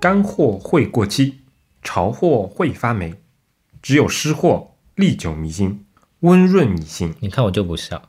干货会过期，潮货会发霉，只有湿货历久弥新，温润你心。你看我就不笑。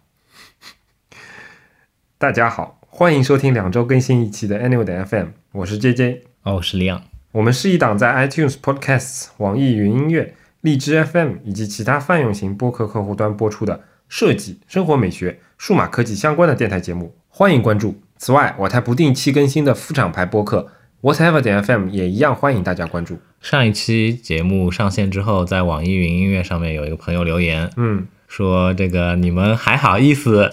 大家好，欢迎收听两周更新一期的 Annual 的 FM，我是 JJ，哦，我是李昂。我们是一档在 iTunes Podcasts、网易云音乐、荔枝 FM 以及其他泛用型播客客户端播出的设计、生活美学、数码科技相关的电台节目，欢迎关注。此外，我台不定期更新的副厂牌播客 Whatever 点 FM 也一样欢迎大家关注。上一期节目上线之后，在网易云音乐上面有一个朋友留言，嗯，说这个你们还好意思？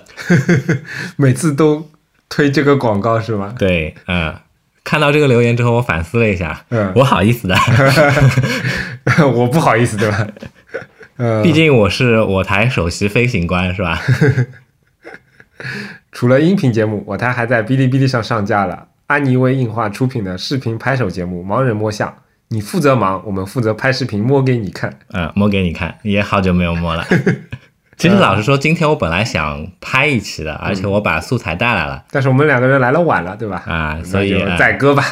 每次都推这个广告是吗？对，嗯，看到这个留言之后，我反思了一下，嗯我好意思的，我不好意思，对吧？呃，毕竟我是我台首席飞行官，是吧？除了音频节目，我台还在哔哩哔哩上上架了安妮微映画出品的视频拍手节目《盲人摸象》，你负责忙，我们负责拍视频摸给你看。嗯，摸给你看，也好久没有摸了。其实老实说，今天我本来想拍一期的，而且我把素材带来了但是我们两个人来了晚了，对吧？啊，所以再割吧。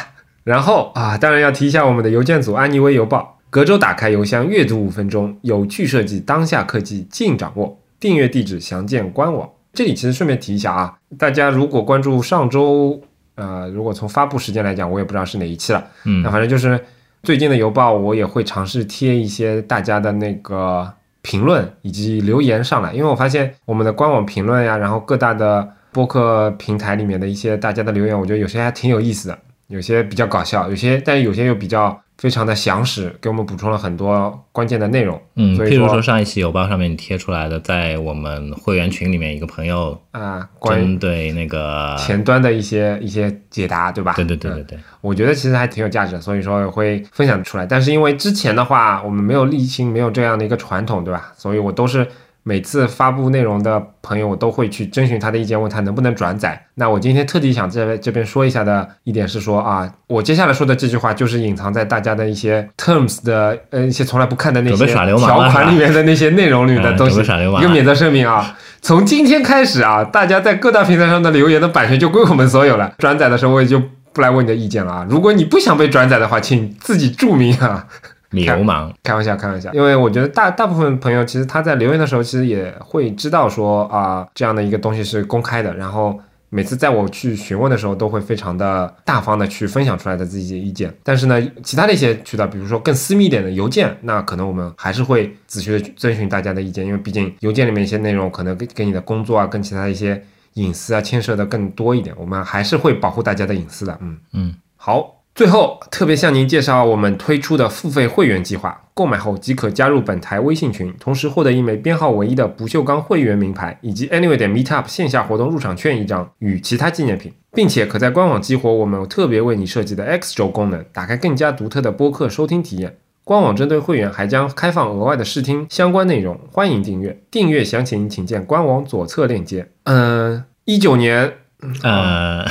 然后啊，当然要提一下我们的邮件组安妮微邮报，隔周打开邮箱阅读五分钟，有趣设计，当下科技尽掌握。订阅地址详见官网。这里其实顺便提一下啊，大家如果关注上周，呃，如果从发布时间来讲，我也不知道是哪一期了。嗯那反正就是最近的邮报，我也会尝试贴一些大家的那个评论以及留言上来，因为我发现我们的官网评论呀，然后各大的播客平台里面的一些大家的留言，我觉得有些还挺有意思的，有些比较搞笑，有些但是有些又比较非常的详实，给我们补充了很多关键的内容。嗯，所以说譬如说上一期邮报上面你贴出来的，在我们会员群里面，一个朋友啊，针对那个，前端的一些一些解答，对吧？对对对嗯对对，我觉得其实还挺有价值的，所以说会分享出来。但是因为之前的话，我们没有例行没有这样的一个传统，对吧？所以我都是每次发布内容的朋友，我都会去征询他的意见，问他能不能转载。那我今天特地想这这边说一下的一点是说啊，我接下来说的这句话就是隐藏在大家的一些 terms 的呃一些从来不看的那些条款里面的那些内容里面的嗯东西，一个免责声明啊。从今天开始啊，大家在各大平台上的留言的版权就归我们所有了。转载的时候我也就不来问你的意见了啊。如果你不想被转载的话，请自己注明啊。流氓，开玩笑，开玩笑，因为我觉得大大部分朋友其实他在留言的时候，其实也会知道说啊、这样的一个东西是公开的，然后每次在我去询问的时候，都会非常的大方的去分享出来的自己的意见。但是呢，其他的一些渠道，比如说更私密一点的邮件，那可能我们还是会仔细的遵循大家的意见，因为毕竟邮件里面一些内容可能跟跟你的工作啊，跟其他一些隐私啊牵涉的更多一点，我们还是会保护大家的隐私的。嗯。嗯，好，最后特别向您介绍我们推出的付费会员计划，购买后即可加入本台微信群，同时获得一枚编号唯一的不锈钢会员名牌，以及 Anyway 点 Meetup 线下活动入场券一张与其他纪念品，并且可在官网激活我们特别为你设计的 X 轴功能，打开更加独特的播客收听体验。官网针对会员还将开放额外的试听相关内容，欢迎订阅。订阅详情请见官网左侧链接。嗯，一九年，呃，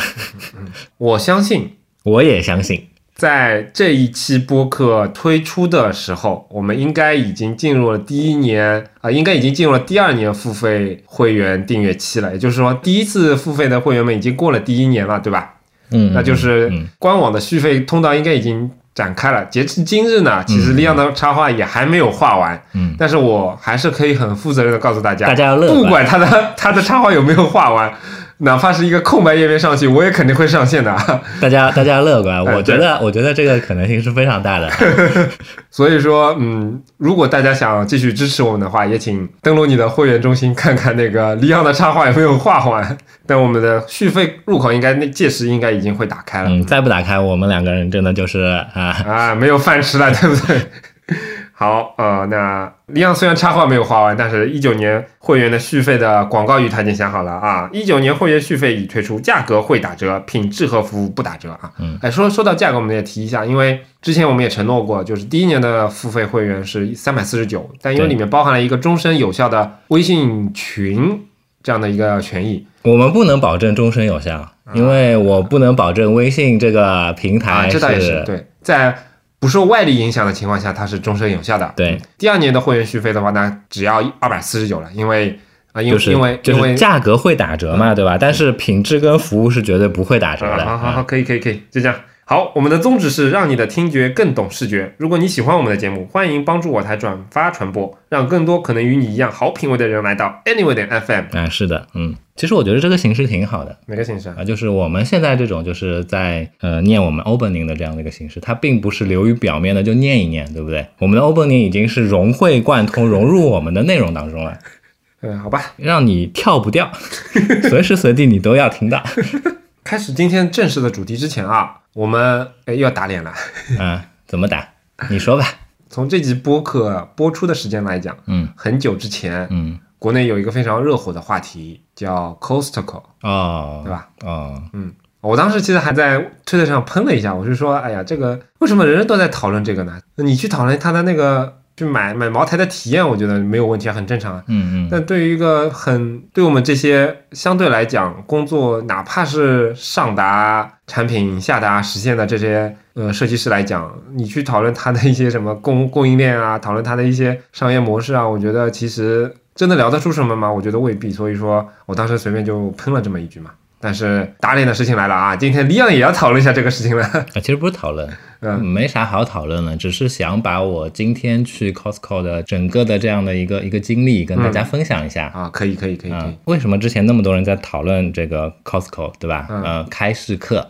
我相信我也相信，在这一期播客推出的时候，我们应该已经进入了第一年啊、应该已经进入了第二年付费会员订阅期了。也就是说，第一次付费的会员们已经过了第一年了，对吧？嗯，那就是嗯官网的续费通道应该已经展开了。截至今日呢，其实利昂的插画也还没有画完，嗯，但是我还是可以很负责任的告诉大家，大家要乐不管他的 他的插画有没有画完，哪怕是一个空白页面上去，我也肯定会上线的。大家大家乐观，哎我觉得我觉得这个可能性是非常大的。所以说，嗯，如果大家想继续支持我们的话，也请登录你的会员中心看看那个李昂的插画有没有画完。但我们的续费入口应该那届时应该已经会打开了。嗯，再不打开，我们两个人真的就是啊，啊，没有饭吃了，对不对？好，呃，那李阳虽然插画没有画完，但是一九年会员的续费的广告语他已经想好了啊。一九年会员续费已推出，价格会打折，品质和服务不打折啊。嗯，哎，说说到价格，我们也提一下，因为之前我们也承诺过，就是第一年的付费会员是三百四十九，但因为里面包含了一个终身有效的微信群这样的一个权益我们不能保证终身有效，因为我不能保证微信这个平啊，台这倒也是对，在不受外力影响的情况下，它是终身有效的。对，第二年的会员续费的话，那只要二百四十九了，因为啊，因为就是因为因为是价格会打折嘛，对吧？但是品质跟服务是绝对不会打折的。啊好好好，可以可以可以，就这样。好，我们的宗旨是让你的听觉更懂视觉。如果你喜欢我们的节目，欢迎帮助我台转发传播，让更多可能与你一样好品味的人来到 Anyway 点 FM。啊，是的，嗯，其实我觉得这个形式挺好的哪个形式啊？啊，就是我们现在这种就是在呃念我们 opening 的这样的一个形式，它并不是流于表面的就念一念，对不对？我们的 opening 已经是融会贯通，融入我们的内容当中了，嗯，好吧，让你跳不掉，随时随地你都要听到。开始今天正式的主题之前啊，我们哎又要打脸了。嗯，怎么打？你说吧。从这集播客播出的时间来讲，嗯很久之前，嗯，国内有一个非常热火的话题叫 Costco，哦，对吧？啊，嗯，我当时其实还在推特上喷了一下，我是说，哎呀，这个为什么人人都在讨论这个呢？你去讨论它的那个去买买茅台的体验，我觉得没有问题，很正常啊。嗯嗯但对于一个很对我们这些相对来讲工作，哪怕是上达产品、下达实现的这些呃设计师来讲，你去讨论他的一些什么供供应链啊，讨论他的一些商业模式啊，我觉得其实真的聊得出什么吗？我觉得未必。所以说我当时随便就喷了这么一句嘛。但是打脸的事情来了啊！今天李昂也要讨论一下这个事情了。啊，其实不是讨论，嗯没啥好讨论的，只是想把我今天去 Costco 的整个的这样的一个一个经历跟大家分享一下。啊，可以可以可以可以嗯，为什么之前那么多人在讨论这个 Costco，对吧？嗯呃，开市客，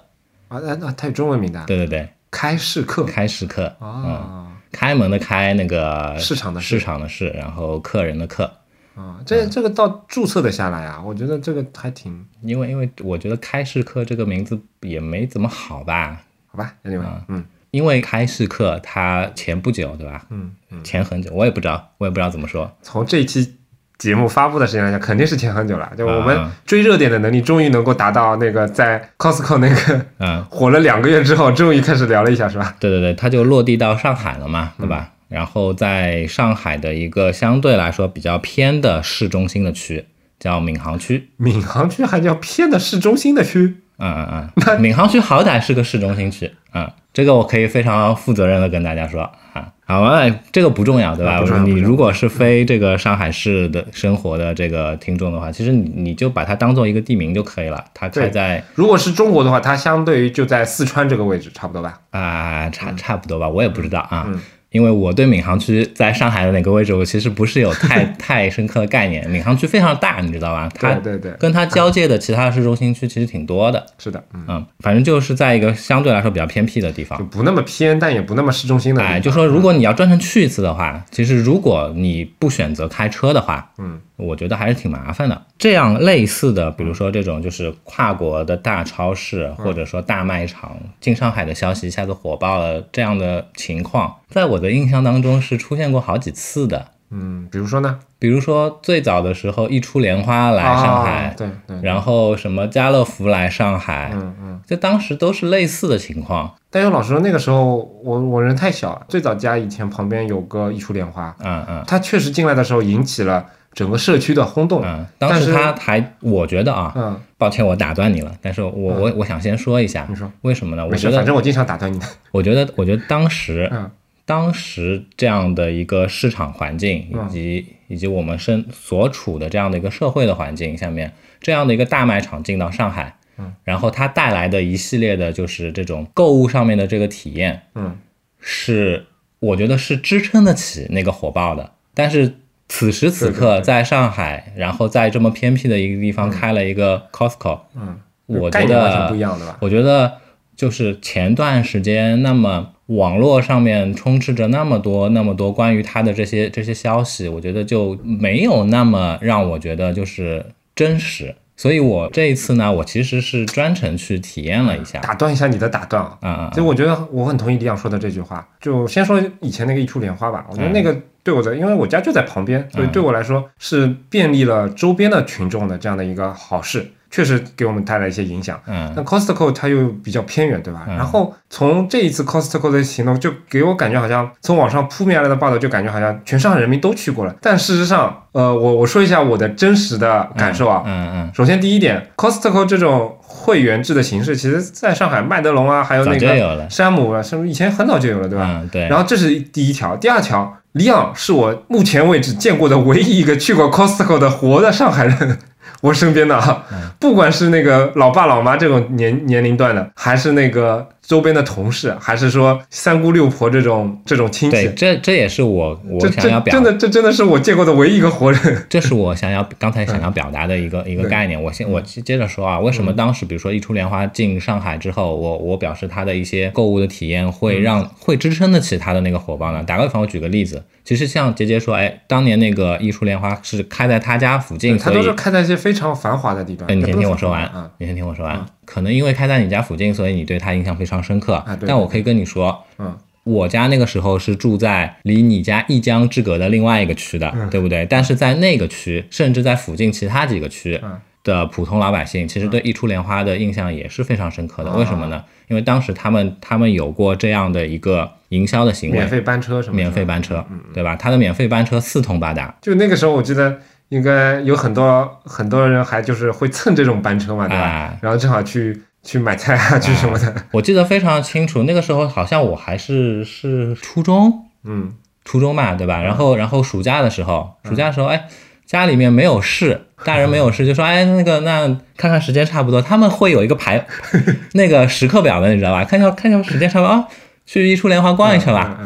啊，那那它有中文名的，对对对，开市客开市客，啊开门的开，那个市场的市市场的市，然后客人的客。啊，这这个到注册的下来啊，我觉得这个还挺因为因为我觉得开市客这个名字也没怎么好吧，好吧，anyway，嗯因为开市客它前不久，对吧？嗯嗯，前很久，我也不知道，我也不知道怎么说。从这一期节目发布的时间来讲，肯定是前很久了。就我们啊追热点的能力，终于能够达到那个在 Costco 那个嗯，火了两个月之后，终于开始聊了一下，是吧？对对对，它就落地到上海了嘛，对吧？然后在上海的一个相对来说比较偏的市中心的区，叫闵行区。闵行区还叫偏的市中心的区，嗯嗯嗯，闵行区好歹是个市中心区，嗯，这个我可以非常负责任的跟大家说啊。好哎，这个不重要，对吧？啊不重要不重要你如果是非这个上海市的生活的这个听众的话，其实你你就把它当做一个地名就可以了。它开在如果是中国的话，它相对于就在四川这个位置，差不多吧？啊，差差不多吧，我也不知道啊。嗯因为我对闵行区在上海的哪个位置，我其实不是有太 太深刻的概念。闵行区非常大，你知道吧？它对对对，跟它交界的其他市中心区其实挺多的。是的，嗯，嗯，反正就是在一个相对来说比较偏僻的地方就。不那么偏，但也不那么市中心的。哎，就说如果你要专程去一次的话，其实如果你不选择开车的话，嗯，我觉得还是挺麻烦的。这样类似的，比如说这种就是跨国的大超市或者说大卖场进上海的消息一下子火爆了，这样的情况，在我的印象当中是出现过好几次的。嗯，比如说呢，比如说最早的时候，一出莲花来上海啊，对对，然后什么家乐福来上海，嗯嗯。就当时都是类似的情况。但又老实说，那个时候我我人太小，最早家以前旁边有个一出莲花，嗯嗯。它确实进来的时候引起了整个社区的轰动。嗯，当时他还，我觉得啊，嗯，抱歉，我打断你了，但是我我我想先说一下你，说为什么呢？我没事，觉得，反正我经常打断你的。我觉得，我觉得当时，嗯当时这样的一个市场环境，嗯以及以及我们身所处的这样的一个社会的环境下面，这样的一个大卖场进到上海，嗯，然后它带来的一系列的就是这种购物上面的这个体验，嗯是我觉得是支撑得起那个火爆的。但是此时此刻在上海，然后在这么偏僻的一个地方开了一个 Costco，、嗯，我觉得不一样的吧？我觉得就是前段时间，那么网络上面充斥着那么多那么多关于他的这些这些消息，我觉得就没有那么让我觉得就是真实。所以我这一次呢，我其实是专程去体验了一下。打断一下你的打断啊。啊啊其实我觉得我很同意李想说的这句话。就先说以前那个一出莲花吧，我觉得那个对我的，因为我家就在旁边，所以对我来说是便利了周边的群众的这样的一个好事，确实给我们带来一些影响。嗯那 Costco 它又比较偏远，对吧？嗯然后从这一次 Costco 的行动，就给我感觉好像从网上扑面而来的报道，就感觉好像全上海人民都去过了。但事实上，呃，我我说一下我的真实的感受啊。嗯嗯，首先第一点，Costco 这种会员制的形式，其实在上海麦德龙啊，还有那个山姆啊，什么以前很早就有了，对吧？嗯对。然后这是第一条，第二条，李昂是我目前为止见过的唯一一个去过 Costco 的活的上海人。我身边的啊，嗯不管是那个老爸老妈这种年年龄段的，还是那个周边的同事，还是说三姑六婆这种这种亲对，戚？这这也是我我想要表这真的这真的是我见过的唯一一个活人。这是我想要刚才想要表达的一个、一个概念。我先我接着说啊，为什么当时比如说一出莲花进上海之后，我我表示它的一些购物的体验会让、会支撑得起它的那个火爆呢？打个比方，我举个例子，其实像杰杰说，哎，当年那个一出莲花是开在他家附近，他都是开在一些非常繁华的地段。哎，你先听我说完啊，你先听我说完。可能因为开在你家附近，所以你对他印象非常深刻。啊对但我可以跟你说，嗯，我家那个时候是住在离你家一江之隔的另外一个区的，嗯对不对？但是在那个区，甚至在附近其他几个区嗯的普通老百姓，其实对一出莲花的印象也是非常深刻的。啊为什么呢？因为当时他们他们有过这样的一个营销的行为免，费班车什么？免费班车，嗯对吧？他的免费班车四通八达，就那个时候，我记得应该有很多很多人还就是会蹭这种班车嘛，对吧？哎然后正好去去买菜啊，去什么的。我记得非常清楚，那个时候好像我还是是初中，嗯初中嘛，对吧？然后然后暑假的时候，暑假的时候，哎，家里面没有事，大人没有事，就说，哎，那个那看看时间差不多，他们会有一个排 那个时刻表的，你知道吧？看一下看一下时间差不多啊，去一出莲花逛一圈吧，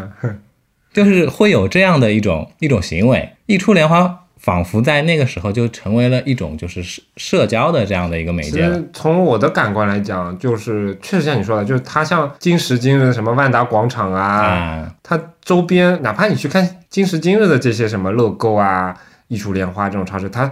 就是会有这样的一种一种行为，一出莲花。仿佛在那个时候就成为了一种就是社社交的这样的一个媒介从我的感官来讲，就是确实像你说的，就是它像今时今日的什么万达广场啊，啊，它周边哪怕你去看今时今日的这些什么乐购啊、艺术莲花这种超市，它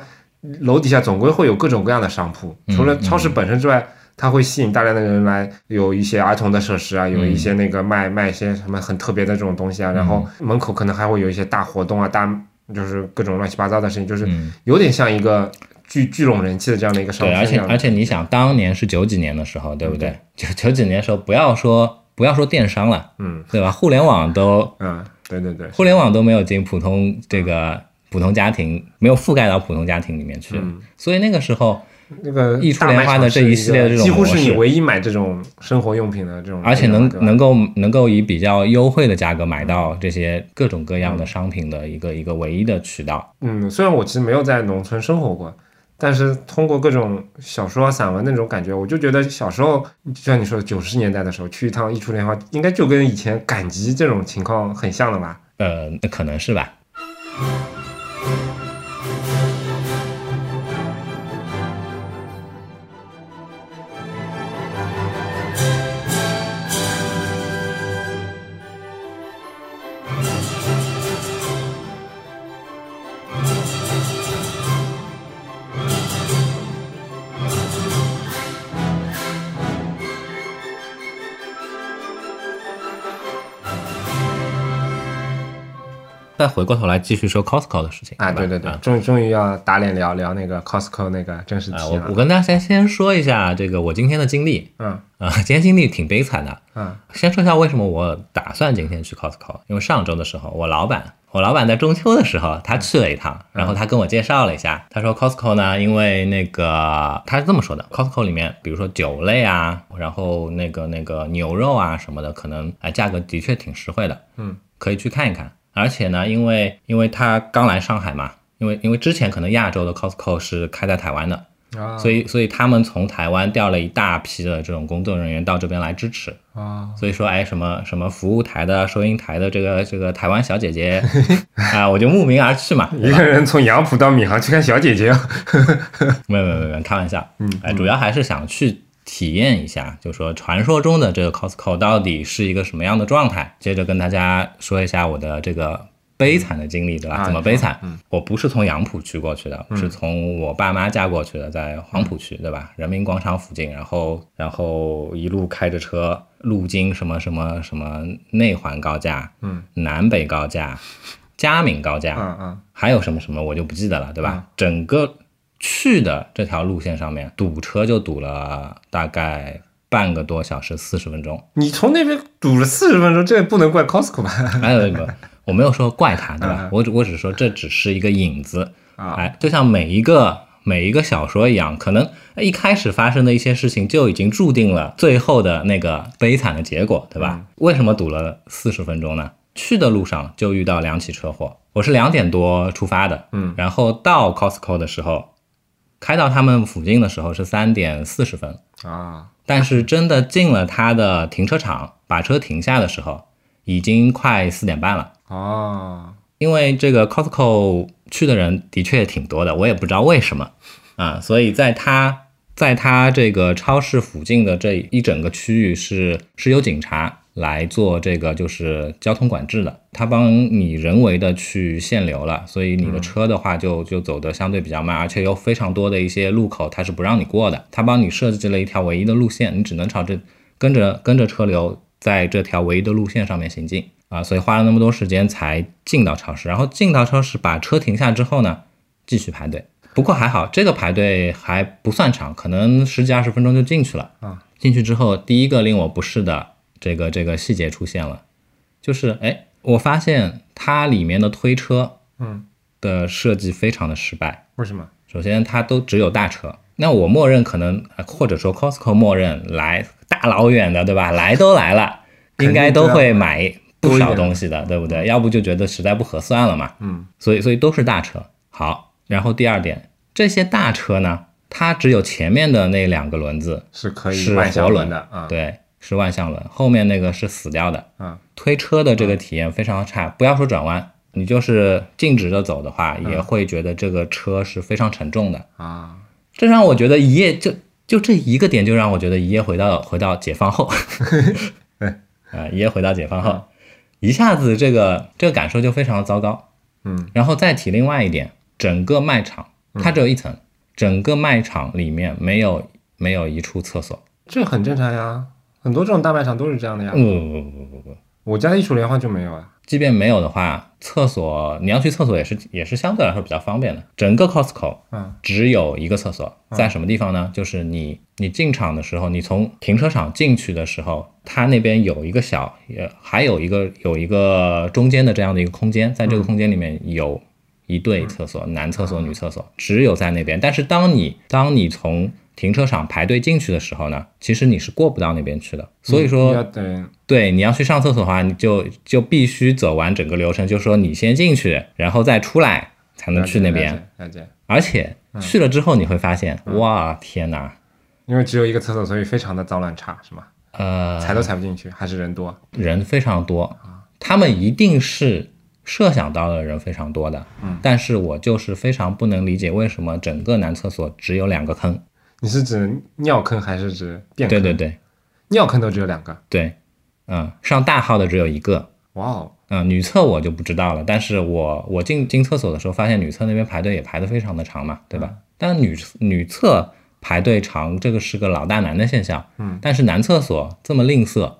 楼底下总归会有各种各样的商铺，嗯除了超市本身之外。它会吸引大量的人来，有一些儿童的设施啊，有一些那个卖卖一些什么很特别的这种东西啊，然后门口可能还会有一些大活动啊，大就是各种乱七八糟的事情，就是嗯有点像一个聚聚拢人气的这样的一个商对，圈这样的。而且而且你想，当年是九几年的时候，对不对？九九几年的时候，不要说不要说电商了，嗯对吧？互联网都嗯，对对对，互联网都没有进普通这个普通家庭，没有覆盖到普通家庭里面去，嗯所以那个时候，那个易初莲花的这一系列的这种几乎是你唯一买这种生活用品的这种，而且能能够能够以比较优惠的价格买到这些各种各样的商品的一个一个唯一的渠道。嗯，虽然我其实没有在农村生活过，但是通过各种小说啊、散文那种感觉，我就觉得小时候，就像你说的九十年代的时候去一趟易初莲花，应该就跟以前赶集这种情况很像了吧？呃，那可能是吧。再回过头来继续说 Costco 的事情啊，对对对啊，终于终于要打脸聊聊那个 Costco 那个真实啊，体验了。我我跟大家先先说一下这个我今天的经历嗯啊，今天经历挺悲惨的。嗯先说一下为什么我打算今天去 Costco，因为上周的时候，我老板，我老板在中秋的时候他去了一趟，然后他跟我介绍了一下，他说 Costco 呢，因为那个他是这么说的，Costco 里面比如说酒类啊，然后那个那个牛肉啊什么的，可能哎价格的确挺实惠的，嗯，可以去看一看。而且呢，因为因为他刚来上海嘛，因为因为之前可能亚洲的 Costco 是开在台湾的，啊，所以所以他们从台湾调了一大批的这种工作人员到这边来支持。啊，所以说，哎，什么什么服务台的、收银台的这个这个台湾小姐姐 啊，我就慕名而去嘛。一个人从杨浦到闵行去看小姐姐，没有没有没有，开玩笑。嗯，哎，主要还是想去体验一下，就说传说中的这个 Costco 到底是一个什么样的状态。接着跟大家说一下我的这个悲惨的经历，对吧？啊怎么悲惨？嗯我不是从杨浦区过去的，是从我爸妈家过去的，在黄浦区，对吧？人民广场附近，然后然后一路开着车，路经什么什么什么内环高架，嗯，南北高架，嘉闵高架，嗯嗯还有什么什么我就不记得了，对吧？整个去的这条路线上面堵车就堵了大概半个多小时，四十分钟。你从那边堵了四十分钟，这也不能怪 Costco 吧？还有一个，我没有说怪他，对吧嗯？我只我只是说这只是一个引子，啊，哎，就像每一个每一个小说一样，可能一开始发生的一些事情就已经注定了最后的那个悲惨的结果，对吧？为什么堵了四十分钟呢？去的路上就遇到两起车祸，我是两点多出发的，嗯，然后到 Costco 的时候开到他们附近的时候是三点四十分，啊，但是真的进了他的停车场，把车停下的时候，已经快四点半了。哦，因为这个 Costco 去的人的确挺多的，我也不知道为什么。啊，所以在他在他这个超市附近的这一整个区域是是有警察来做这个就是交通管制的，他帮你人为的去限流了，所以你的车的话就就走得相对比较慢，而且有非常多的一些路口它是不让你过的，他帮你设计了一条唯一的路线，你只能朝着跟着跟着车流在这条唯一的路线上面行进啊，所以花了那么多时间才进到超市，然后进到超市把车停下之后呢，继续排队。不过还好，这个排队还不算长，可能十几二十分钟就进去了啊。进去之后，第一个令我不适的这个这个细节出现了，就是哎，我发现它里面的推车嗯，的设计非常的失败。为什么？首先，它都只有大车，那我默认可能，呃或者说 Costco 默认来大老远的，对吧？来都来了，应该都会买不少东西的，对不对？要不就觉得实在不合算了嘛。嗯，所以所以都是大车。好，然后第二点，这些大车呢，它只有前面的那两个轮子是可以是活轮的啊，，对，是万向轮，后面那个是死掉的。嗯，推车的这个体验非常差，不要说转弯，你就是径直的走的话，也会觉得这个车是非常沉重的。啊，这让我觉得一夜就就这一个点，就让我觉得一夜回到回到解放后 啊，一夜回到解放后，一下子这个这个感受就非常的糟糕。嗯，然后再提另外一点，整个卖场它只有一层，整个卖场里面没有没有一处厕所。这很正常呀，很多这种大卖场都是这样的呀。不不不不不不，我家的艺术联欢就没有啊。即便没有的话，厕所你要去厕所也是也是相对来说比较方便的。整个 Costco 嗯只有一个厕所，在什么地方呢？就是你你进场的时候，你从停车场进去的时候，它那边有一个小，也还有一个有一个中间的这样的一个空间，在这个空间里面有一对厕所，男厕所、女厕所，只有在那边。但是当你当你从停车场排队进去的时候呢，其实你是过不到那边去的。所以说，对，你要去上厕所的话，你就就必须走完整个流程，就是说你先进去，然后再出来才能去那边。而且去了之后你会发现，哇，天哪，因为只有一个厕所，所以非常的脏乱差，是吗？呃，踩都踩不进去，还是人多？人非常多，他们一定是设想到的人非常多的。嗯，但是我就是非常不能理解为什么整个男厕所只有两个坑。你是指尿坑还是指便坑？对对对尿坑都只有两个。对，嗯，上大号的只有一个。哇哦，嗯，女厕我就不知道了，但是我我进进厕所的时候，发现女厕那边排队也排得非常的长嘛，对吧？但女女厕排队长，这个是个老大难的现象。嗯，但是男厕所这么吝啬，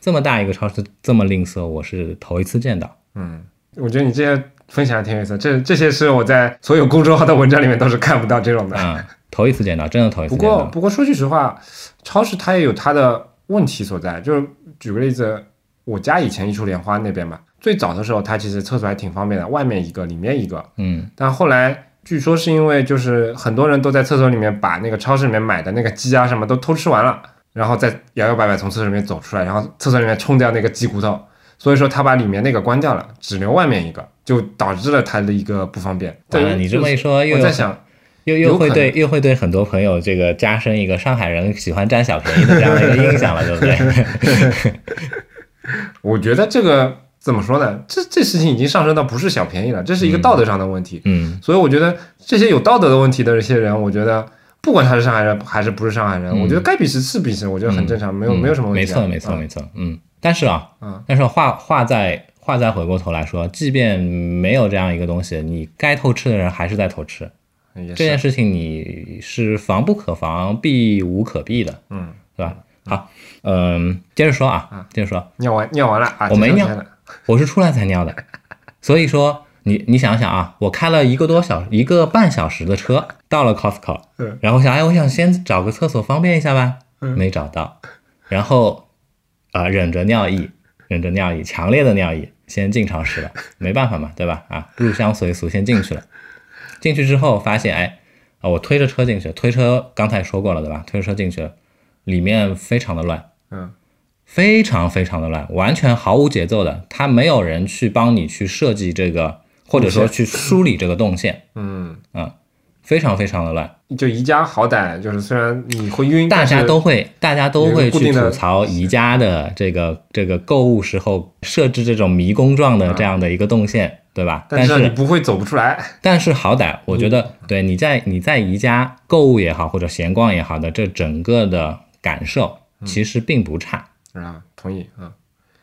这么大一个超市这么吝啬，我是头一次见到。嗯，我觉得你这些分享的挺有意思，这这些是我在所有公众号的文章里面都是看不到这种的。嗯，头一次见到，真的头一次不见到。过不过说句实话，超市它也有它的问题所在。就是举个例子，我家以前一处莲花那边嘛，最早的时候它其实厕所还挺方便的，外面一个，里面一个。嗯但后来据说是因为就是很多人都在厕所里面把那个超市里面买的那个鸡啊什么都偷吃完了，然后再摇摇摆摆从厕所里面走出来，然后厕所里面冲掉那个鸡骨头，所以说他把里面那个关掉了，只留外面一个，就导致了它的一个不方便。完了，对，你这么一说，我在想，又又会对又会对很多朋友这个加深一个上海人喜欢占小便宜的这样的一个印象了，对不对？我觉得这个怎么说呢？这这事情已经上升到不是小便宜了，这是一个道德上的问题。嗯所以我觉得这些有道德的问题的这些人，我觉得不管他是上海人还是不是上海人，嗯我觉得该鄙视是鄙视，我觉得很正常，没有嗯没有什么问题、啊。没错，没错，嗯没错。嗯，但是啊，嗯但是话话在话再回过头来说，即便没有这样一个东西，你该偷吃的人还是在偷吃。也这件，事情你是防不可防，避无可避的，嗯，对吧？好，嗯，接着说啊，接着说，尿完尿完了啊，我没尿我是出来才尿的，所以说你你想想啊，我开了一个多小一个半小时的车到了 Costco，嗯然后想哎，我想先找个厕所方便一下吧，嗯没找到，然后啊、忍着尿意，忍着尿意，强烈的尿意，先进超市了，没办法嘛，对吧？啊，入乡随俗，先进去了。进去之后发现，哎，啊，我推着车进去，推车刚才说过了，对吧？推着车进去，里面非常的乱，嗯。非常非常的乱，完全毫无节奏的，他没有人去帮你去设计这个，或者说去梳理这个动线，嗯。嗯非常非常的乱。就宜家好歹就是虽然你会晕，大家都会，大家都会去吐槽宜家的这个这个购物时候设置这种迷宫状的这样的一个动线，对吧？但是你不会走不出来。但是好歹我觉得，对你在你在宜家购物也好，或者闲逛也好的这整个的感受，其实并不差，啊，同意啊。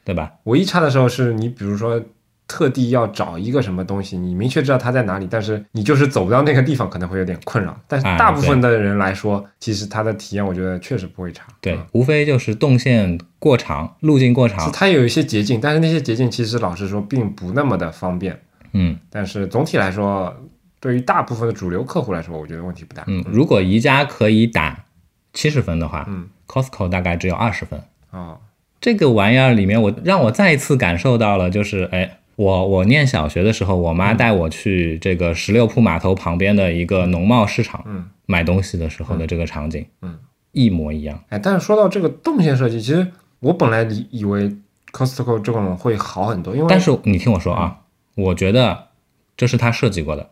对吧？唯一差的时候是你比如说特地要找一个什么东西，你明确知道它在哪里，但是你就是走不到那个地方，可能会有点困扰。但是哎大部分的人来说，其实它的体验我觉得确实不会差。对嗯，无非就是动线过长，路径过长，它有一些捷径，但是那些捷径其实老实说并不那么的方便。嗯但是总体来说，对于大部分的主流客户来说，我觉得问题不大。嗯。如果宜家可以打七十分的话，嗯，Costco 大概只有二十分。哦，这个玩意儿里面，我让我再一次感受到了，就是哎，我我念小学的时候，我妈带我去这个十六铺码头旁边的一个农贸市场嗯买东西的时候的这个场景，嗯，一模一样。哎，但是说到这个动线设计，其实我本来以以为 Costco 这种会好很多，因为但是你听我说啊，我觉得这是他设计过的，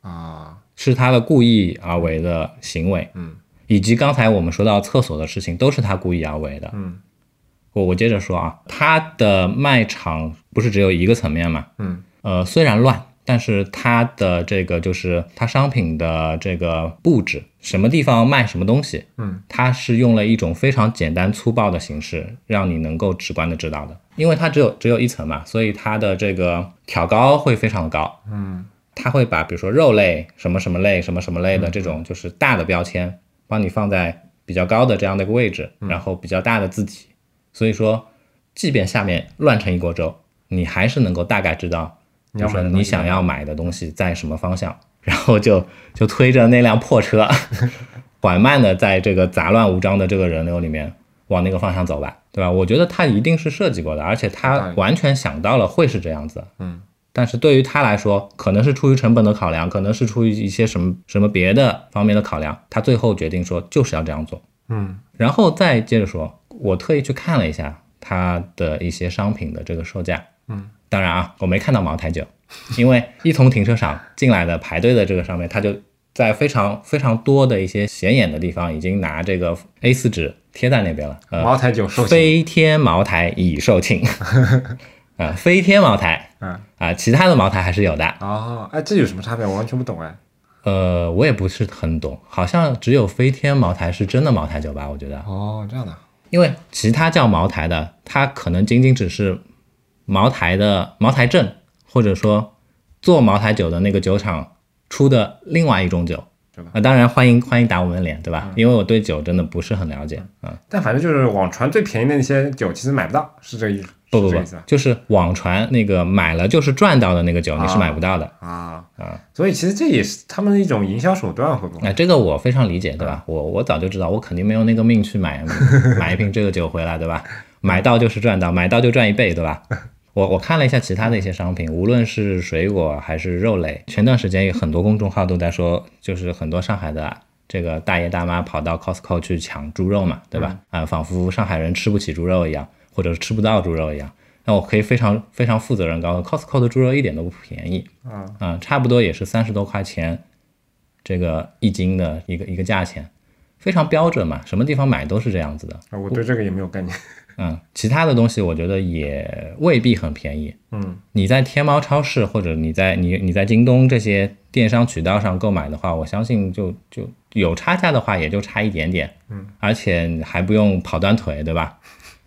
啊，是他的故意而为的行为，嗯以及刚才我们说到厕所的事情，都是他故意而为的。嗯我我接着说啊，它的卖场不是只有一个层面嘛？嗯呃，虽然乱，但是它的这个就是它商品的这个布置，什么地方卖什么东西，嗯，它是用了一种非常简单粗暴的形式，让你能够直观的知道的。因为它只有只有一层嘛，所以它的这个挑高会非常的高。嗯它会把比如说肉类、什么什么类、什么什么类的这种就是大的标签，帮你放在比较高的这样的一个位置，然后比较大的字体。所以说，即便下面乱成一锅粥，你还是能够大概知道，就是你想要买的东西在什么方向，然后就就推着那辆破车，缓慢的在这个杂乱无章的这个人流里面往那个方向走吧，对吧？我觉得他一定是设计过的，而且他完全想到了会是这样子。嗯但是对于他来说，可能是出于成本的考量，可能是出于一些什么什么别的方面的考量，他最后决定说就是要这样做。嗯然后再接着说，我特意去看了一下它的一些商品的这个售价。嗯，当然啊，我没看到茅台酒，因为一从停车场进来的排队的这个上面，它就在非常非常多的一些显眼的地方，已经拿这个 A4 纸贴在那边了。呃，茅台酒售，飞天茅台已售罄。啊、飞天茅台嗯啊、其他的茅台还是有的。哦，哎，这有什么差别？我完全不懂哎。呃，我也不是很懂，好像只有飞天茅台是真的茅台酒吧，我觉得。哦，这样的，因为其他叫茅台的，它可能仅仅只是茅台的茅台镇，或者说做茅台酒的那个酒厂出的另外一种酒。对吧啊，当然欢迎欢迎打我们脸，对吧？因为我对酒真的不是很了解啊。但反正就是网传最便宜的那些酒，其实买不到，是这个意思？不不不就是网传那个买了就是赚到的那个酒，你是买不到的。啊啊，所以其实这也是他们的一种营销手段，会不会？那这个我非常理解，对吧？我我早就知道，我肯定没有那个命去买买一瓶这个酒回来，对吧？买到就是赚到，买到就赚一倍，对吧？我我看了一下其他的一些商品，无论是水果还是肉类，前段时间有很多公众号都在说，就是很多上海的这个大爷大妈跑到 Costco 去抢猪肉嘛，对吧？啊、仿佛上海人吃不起猪肉一样，或者是吃不到猪肉一样。那我可以非常非常负责任告诉 Costco 的猪肉一点都不便宜，啊，啊、差不多也是三十多块钱，这个一斤的一个一个价钱，非常标准嘛，什么地方买都是这样子的。啊我对这个也没有概念。嗯，其他的东西我觉得也未必很便宜。嗯你在天猫超市或者你在你你在京东这些电商渠道上购买的话，我相信就就有差价的话，也就差一点点。嗯，而且还不用跑断腿，对吧？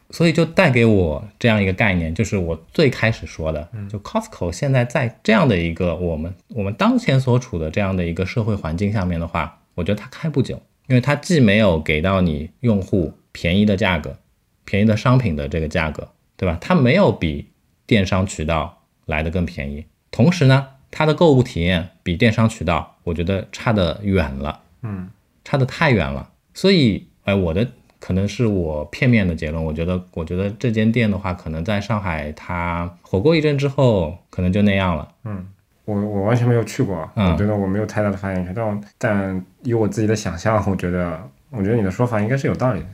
所以就带给我这样一个概念，就是我最开始说的，就 Costco 现在在这样的一个我们我们当前所处的这样的一个社会环境下面的话，我觉得它开不久，因为它既没有给到你用户便宜的价格，便宜的商品的这个价格，对吧？它没有比电商渠道来的更便宜，同时呢，它的购物体验比电商渠道我觉得差得远了。嗯差得太远了。所以，哎，我的可能是我片面的结论，我觉得，我觉得这间店的话，可能在上海它火过一阵之后，可能就那样了。嗯，我我完全没有去过，嗯我觉得我没有太大的发言权。但我但以我自己的想象，我觉得我觉得你的说法应该是有道理的。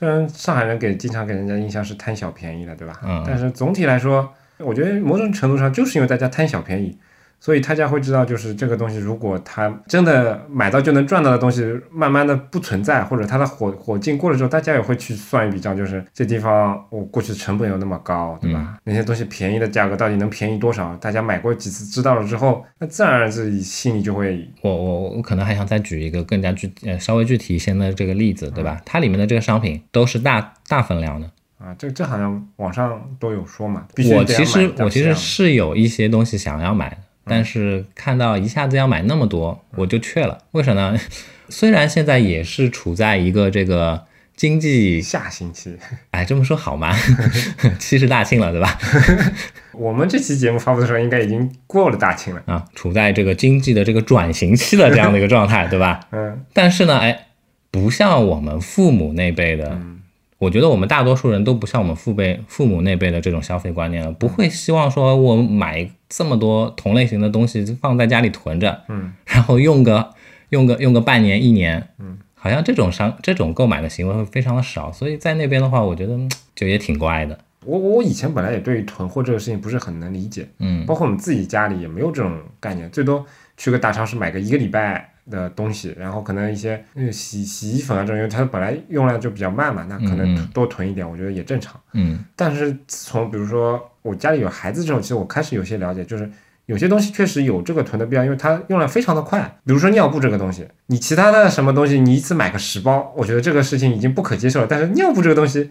虽然上海人给经常给人家印象是贪小便宜的，对吧？嗯但是总体来说，我觉得某种程度上就是因为大家贪小便宜，所以大家会知道，就是这个东西，如果它真的买到就能赚到的东西，慢慢的不存在，或者它的火火劲过了之后，大家也会去算一笔账，就是这地方我过去成本有那么高，对吧？那些东西便宜的价格到底能便宜多少？大家买过几次知道了之后，那自然而然自己心里就会，我我我可能还想再举一个更加具呃稍微具体一些的这个例子，对吧？它里面的这个商品都是大大分量的。啊，这这好像网上都有说嘛，必须我其实我其实是有一些东西想要买的，但是看到一下子要买那么多，我就却了。为什么呢？虽然现在也是处在一个这个经济，下行期，哎，这么说好吗？七十大庆了，对吧？我们这期节目发布的时候，应该已经过了大庆了。啊，处在这个经济的这个转型期的这样的一个状态，对吧？嗯但是呢，哎，不像我们父母那辈的，我觉得我们大多数人都不像我们父辈、父母那辈的这种消费观念了，不会希望说我买这么多同类型的东西放在家里囤着，嗯，然后用个用个用个半年一年，嗯，好像这种商这种购买的行为会非常的少，所以在那边的话，我觉得嗯 就也挺乖的，我我以前本来也对于囤货这个事情不是很能理解，嗯。包括我们自己家里也没有这种概念，最多去个大超市买个一个礼拜的东西，然后可能一些呃洗洗衣粉啊这种，因为它本来用量就比较慢嘛，那可能多囤一点，我觉得也正常。嗯。但是自从比如说我家里有孩子之后，其实我开始有些了解，就是有些东西确实有这个囤的必要，因为它用量非常的快。比如说尿布这个东西，你其他的什么东西你一次买个十包，我觉得这个事情已经不可接受了。但是尿布这个东西，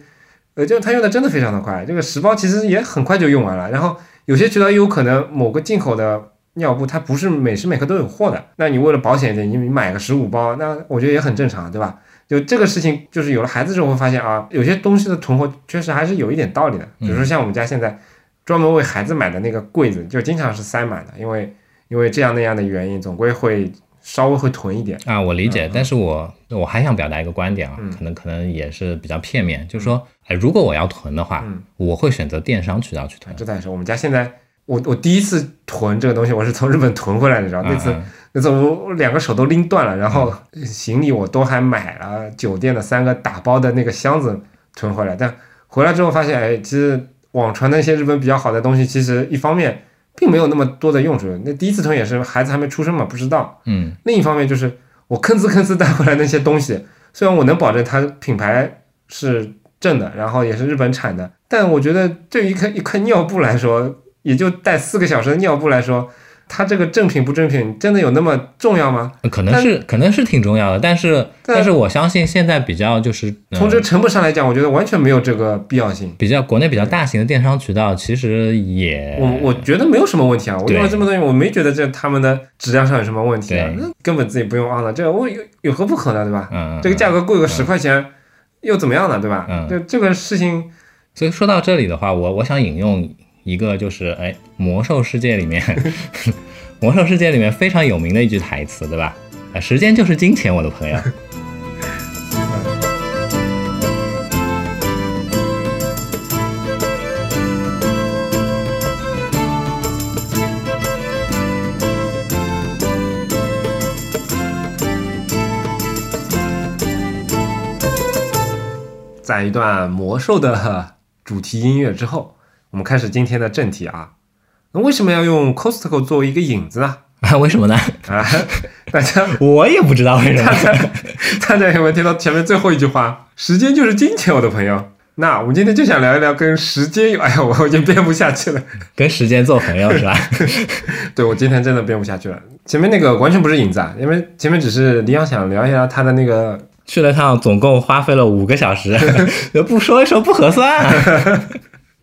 呃，就它用的真的非常的快，这个十包其实也很快就用完了。然后有些渠道也有可能某个进口的。尿布它不是每时每刻都有货的，那你为了保险一点，你你买个十五包，那我觉得也很正常，对吧？就这个事情，就是有了孩子之后会发现啊，有些东西的囤货确实还是有一点道理的。比如说像我们家现在专门为孩子买的那个柜子，就经常是塞满的，因为因为这样那样的原因，总归会稍微会囤一点。啊，我理解，但是我我还想表达一个观点啊，嗯。可能可能也是比较片面，就是说，哎，如果我要囤的话，嗯。我会选择电商渠道去囤。这倒是，我们家现在我我第一次囤这个东西，我是从日本囤回来的，你知道那次嗯那次我两个手都拎断了，然后行李我都还买了酒店的三个打包的那个箱子囤回来，但回来之后发现，哎，其实网传的一些日本比较好的东西，其实一方面并没有那么多的用处。那第一次囤也是孩子还没出生嘛，不知道。嗯另一方面就是我吭哧吭哧带回来那些东西，虽然我能保证它品牌是正的，然后也是日本产的，但我觉得对于一块一块尿布来说，也就带四个小时的尿布来说，它这个正品不正品真的有那么重要吗？可能是可能是挺重要的，但是但但是我相信现在比较就是、呃从这个成本上来讲，我觉得完全没有这个必要性。比较国内比较大型的电商渠道，其实也我我觉得没有什么问题啊，我用了这么多年，我没觉得这他们的质量上有什么问题啊，那根本自己不用按了，这我有有何不可呢，对吧？这个价格贵个十块钱，又怎么样呢，对吧？嗯这这个事情，所以说到这里的话，我我想引用一个就是哎魔兽世界里面 魔兽世界里面非常有名的一句台词，对吧？啊，时间就是金钱，我的朋友。在一段魔兽的主题音乐之后，我们开始今天的正题啊。那为什么要用 Costco 作为一个引子呢？啊，为什么呢？啊，大家 我也不知道为什么。大家有没有听到前面最后一句话？时间就是金钱，我的朋友。那我们今天就想聊一聊跟时间有，哎呀，我已经编不下去了。跟时间做朋友是吧？对我今天真的编不下去了。前面那个完全不是引子啊，因为前面只是李阳想聊一聊他的那个，去了趟，总共花费了五个小时，不说一说不合算、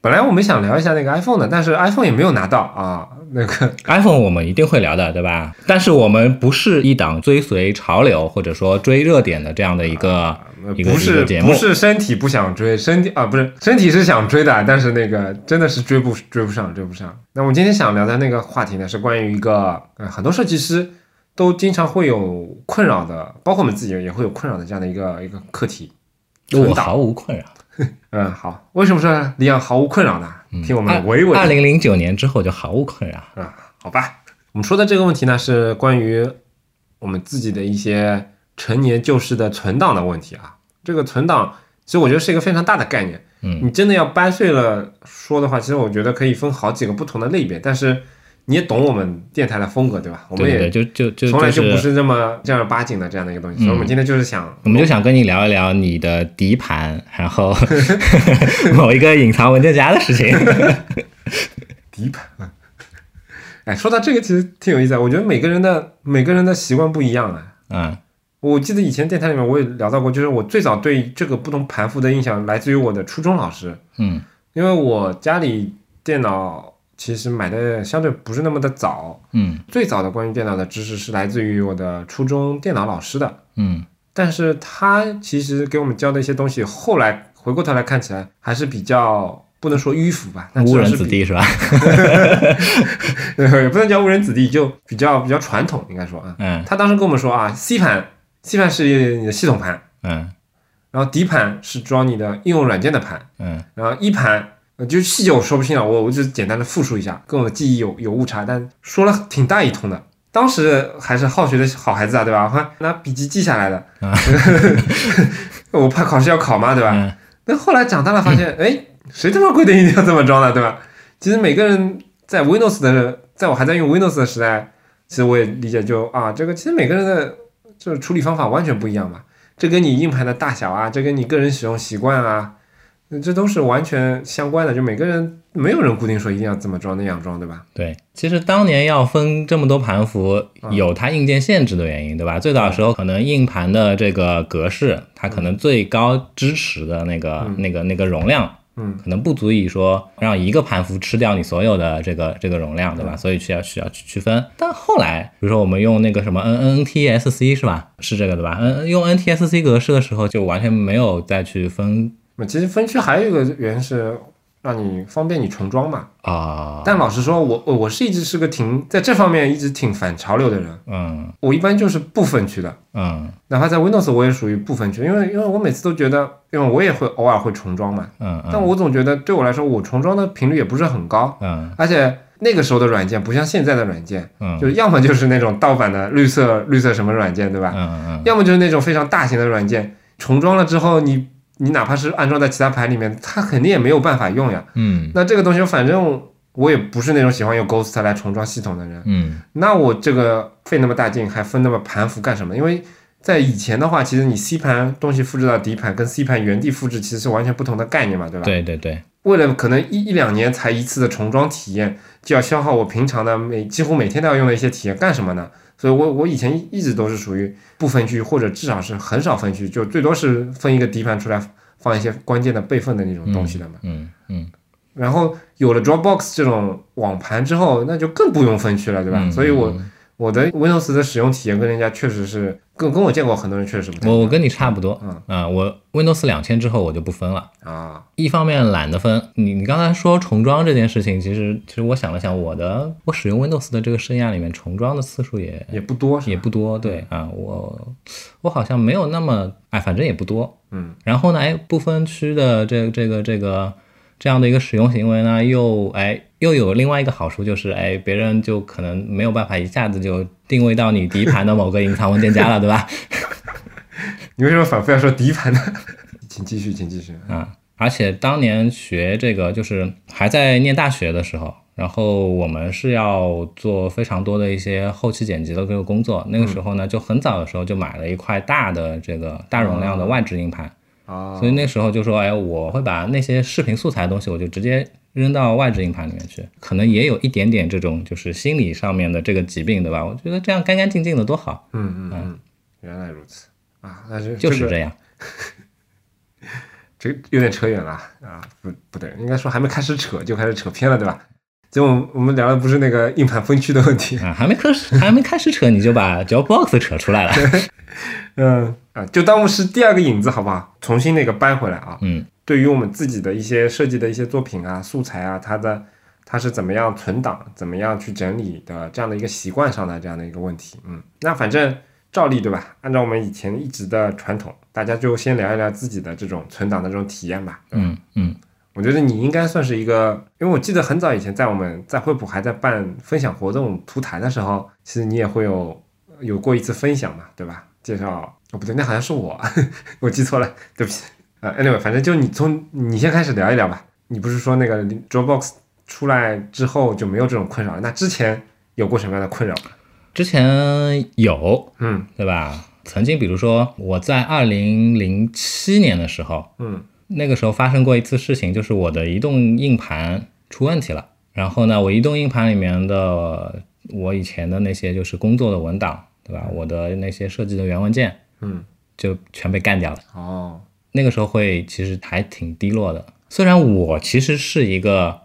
本来我们想聊一下那个 iPhone 的，但是 iPhone 也没有拿到啊。那个 iPhone 我们一定会聊的，对吧？但是我们不是一档追随潮流或者说追热点的这样的一个、不是个节目不。是身体不想追，身体啊不是身体是想追的，但是那个真的是追不追不上，追不上。那我们今天想聊的那个话题呢，是关于一个呃很多设计师都经常会有困扰的，包括我们自己也会有困扰的这样的一个一个课题。我毫无困扰。嗯，好，为什么说李阳毫无困扰呢？听我们娓娓二零零九年之后就毫无困扰。啊，好吧，我们说的这个问题呢，是关于我们自己的一些陈年旧事的存档的问题啊。这个存档，其实我觉得是一个非常大的概念。嗯你真的要掰碎了说的话，其实我觉得可以分好几个不同的类别。但是你也懂我们电台的风格，对吧？我们也就就就从来就就不是这么正儿八经的这样的一个东西，所以我们今天就是想，我们就想跟你聊一聊你的底盘，然后 某一个隐藏文件夹的事情。底盘。哎，说到这个其实挺有意思的，我觉得每个人的每个人的习惯不一样啊。嗯我记得以前电台里面我也聊到过，就是我最早对这个不同盘符的印象来自于我的初中老师，嗯因为我家里电脑其实买的相对不是那么的早，嗯最早的关于电脑的知识是来自于我的初中电脑老师的，嗯但是他其实给我们教的一些东西，后来回过头来看起来还是比较不能说迂腐吧，但 至误人子弟是吧？也不能叫误人子弟，就比较比较传统，应该说啊。嗯他当时跟我们说啊，C 盘，C 盘是你的系统盘，嗯然后 D 盘是装你的应用软件的盘，嗯然后 E 盘。呃，就是细节我说不清了，我我就简单的复述一下，跟我的记忆有有误差，但说了挺大一通的。当时还是好学的好孩子啊，对吧？我还拿笔记记下来的，啊 我怕考试要考嘛，对吧？嗯但后来长大了发现，哎，谁他妈规定一定要这么装的，对吧？其实每个人在 Windows 的，在我还在用 Windows 的时代，其实我也理解就啊，这个其实每个人的这个处理方法完全不一样嘛。这跟你硬盘的大小啊，这跟你个人使用习惯啊，这都是完全相关的。就每个人没有人固定说一定要怎么装那样装，对吧？对，其实当年要分这么多盘符，有它硬件限制的原因，对吧？最早的时候，可能硬盘的这个格式，它可能最高支持的那个、那个、那个容量，嗯，可能不足以说让一个盘符吃掉你所有的这个这个容量，对吧？所以需要需要去区分。但后来，比如说我们用那个什么 N N T S C 是吧？是这个对吧？嗯，用 N T S C 格式的时候，就完全没有再去分那其实分区还有一个原因是让你方便你重装嘛。啊，但老实说，我我我是一直是个挺在这方面一直挺反潮流的人，嗯我一般就是不分区的。嗯哪怕在 Windows 我也属于不分区，因为因为我每次都觉得，因为我也会偶尔会重装嘛，嗯嗯但我总觉得对我来说，我重装的频率也不是很高，嗯而且那个时候的软件不像现在的软件，嗯就要么就是那种盗版的绿色绿色什么软件，对吧？嗯嗯要么就是那种非常大型的软件，重装了之后你。你哪怕是安装在其他盘里面，它肯定也没有办法用呀。嗯那这个东西，反正我也不是那种喜欢用 Ghost 来重装系统的人。嗯那我这个费那么大劲，还分那么盘符干什么？因为在以前的话，其实你 C 盘东西复制到 D 盘，跟 C 盘原地复制其实是完全不同的概念嘛，对吧？。对对对，为了可能一一两年才一次的重装体验，就要消耗我平常的每几乎每天都要用的一些体验，干什么呢？所以我我以前一直都是属于不分区，或者至少是很少分区，就最多是分一个底盘出来放一些关键的备份的那种东西的嘛。嗯嗯然后有了 Dropbox 这种网盘之后，那就更不用分区了，对吧？嗯所以我我的 Windows 的使用体验跟人家确实是跟跟我见过很多人确实是不我我跟你差不多，嗯。啊、我 Windows 两千之后我就不分了。啊，一方面懒得分，你你刚才说重装这件事情，其实其实我想了想，我的我使用 Windows 的这个生涯里面，重装的次数也也不多，也不多，对啊，我我好像没有那么哎，反正也不多。嗯，然后呢，哎，不分区的这这个这个这样的一个使用行为呢，又哎又有另外一个好处，就是哎，别人就可能没有办法一下子就定位到你底盘的某个隐藏文件夹了，对吧？你为什么反复要说底盘呢？请继续，请继续。啊，而且当年学这个就是还在念大学的时候，然后我们是要做非常多的一些后期剪辑的这个工作。那个时候呢，就很早的时候就买了一块大的这个大容量的外置硬盘，啊，所以那时候就说，哎，我会把那些视频素材的东西，我就直接扔到外置硬盘里面去。可能也有一点点这种就是心理上面的这个疾病，对吧？我觉得这样干干净净的多好，嗯嗯嗯，原来如此啊，那就就是这样。这有点扯远了啊，不不对，应该说还没开始扯就开始扯偏了，对吧？结果我们我们聊的不是那个硬盘分区的问题，啊，还没开始，还没开始扯，你就把 Dropbox 扯出来了。嗯啊，就当我是第二个引子，好不好？重新那个搬回来啊。嗯对于我们自己的一些设计的一些作品啊、素材啊，它的它是怎么样存档、怎么样去整理的这样的一个习惯上的这样的一个问题。嗯，那反正照例对吧？按照我们以前一直的传统，大家就先聊一聊自己的这种存档的这种体验吧。嗯嗯我觉得你应该算是一个，因为我记得很早以前在我们在惠普还在办分享活动图台的时候，其实你也会有有过一次分享嘛，对吧？介绍哦不对，那好像是我，我记错了，对不起。呃，anyway，反正就你从你先开始聊一聊吧。你不是说那个 Dropbox 出来之后就没有这种困扰了。那之前有过什么样的困扰？之前有，嗯对吧？曾经，比如说我在二零零七年的时候，嗯那个时候发生过一次事情，就是我的移动硬盘出问题了。然后呢，我移动硬盘里面的我以前的那些就是工作的文档，对吧？我的那些设计的原文件嗯，就全被干掉了。哦，那个时候会其实还挺低落的。虽然我其实是一个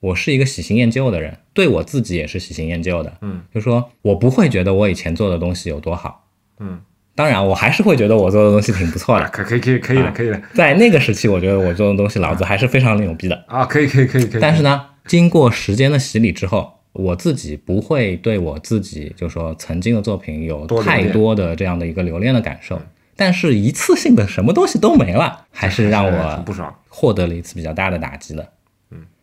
我是一个喜新厌旧的人，对我自己也是喜新厌旧的。嗯，就说我不会觉得我以前做的东西有多好。嗯，当然我还是会觉得我做的东西挺不错啊，的。可可以可以可以了，可以了在那个时期，我觉得我做的东西老子还是非常牛逼的。啊，可以可以可以可以。但是呢，经过时间的洗礼之后，我自己不会对我自己就说曾经的作品有太多的这样的一个留恋的感受。但是一次性的什么东西都没了，还是让很我不爽。获得了一次比较大的打击的。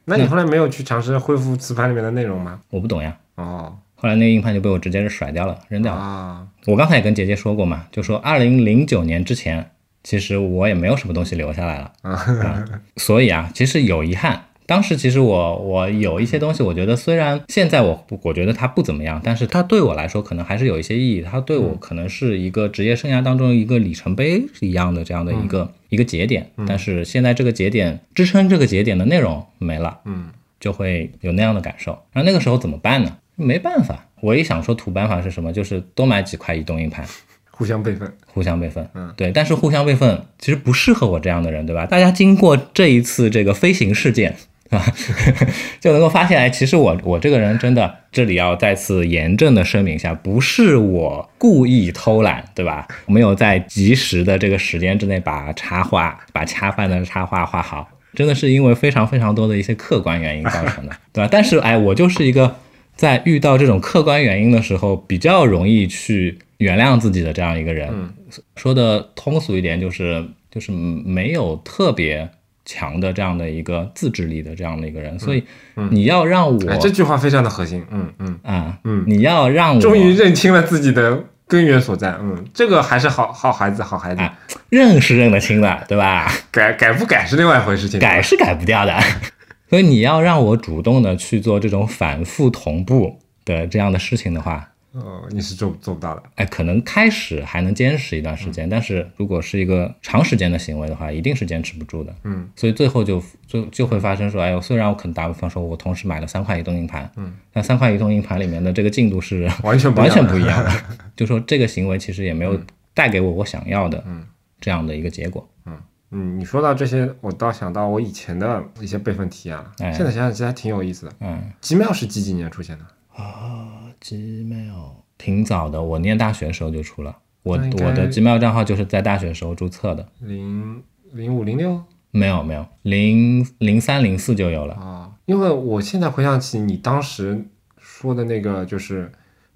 那你后来没有去尝试恢复磁盘里面的内容吗？我不懂呀，哦后来那个硬盘就被我直接是甩掉了，扔掉了。啊，我刚才也跟杰杰说过嘛，就说二零零九年之前，其实我也没有什么东西留下来了，啊所以啊，其实有遗憾。当时其实我我有一些东西，我觉得虽然现在我我觉得它不怎么样，但是它对我来说可能还是有一些意义。它对我可能是一个职业生涯当中一个里程碑一样的这样的一个、一个节点。但是现在这个节点支撑这个节点的内容没了，嗯，就会有那样的感受。然后那个时候怎么办呢？没办法，我一想说土办法是什么，就是多买几块移动硬盘。互相备份。互相备份，嗯，对，但是互相备份其实不适合我这样的人，对吧？大家经过这一次这个飞行事件，啊，就能够发现，哎，其实我我这个人真的，这里要再次严正的声明一下，不是我故意偷懒，对吧？没有在及时的这个时间之内把插画、把恰饭的插画画好，真的是因为非常非常多的一些客观原因造成的，对吧？但是，哎，我就是一个在遇到这种客观原因的时候，比较容易去原谅自己的这样一个人。嗯说的通俗一点，就是就是没有特别强的这样的一个自制力的这样的一个人，所以你要让我哎，这句话非常的核心。嗯嗯，啊，嗯你要让我终于认清了自己的根源所在。嗯，这个还是好好孩子，好孩子。啊认是认得清的，对吧？改改不改是另外一回事情。改是改不掉的，所以你要让我主动的去做这种反复同步的这样的事情的话，哦，你是做做不到的。哎，可能开始还能坚持一段时间，但是如果是一个长时间的行为的话，一定是坚持不住的。嗯，所以最后就就就会发生说，哎呦，虽然我可能打比方说，我同时买了三块移动硬盘，嗯，但三块移动硬盘里面的这个进度是完全完全不一样的，就说这个行为其实也没有带给我我想要的嗯这样的一个结果。嗯嗯，你说到这些，我倒想到我以前的一些备份体验了。哎现在想想，其实还挺有意思的。嗯 Gmail 是几几年出现的？，Gmail 挺早的，我念大学的时候就出了，我我的 Gmail 账号就是在大学时候注册的。零零五零六没有没有，零零三零四就有了。啊？因为我现在回想起你当时说的那个，就是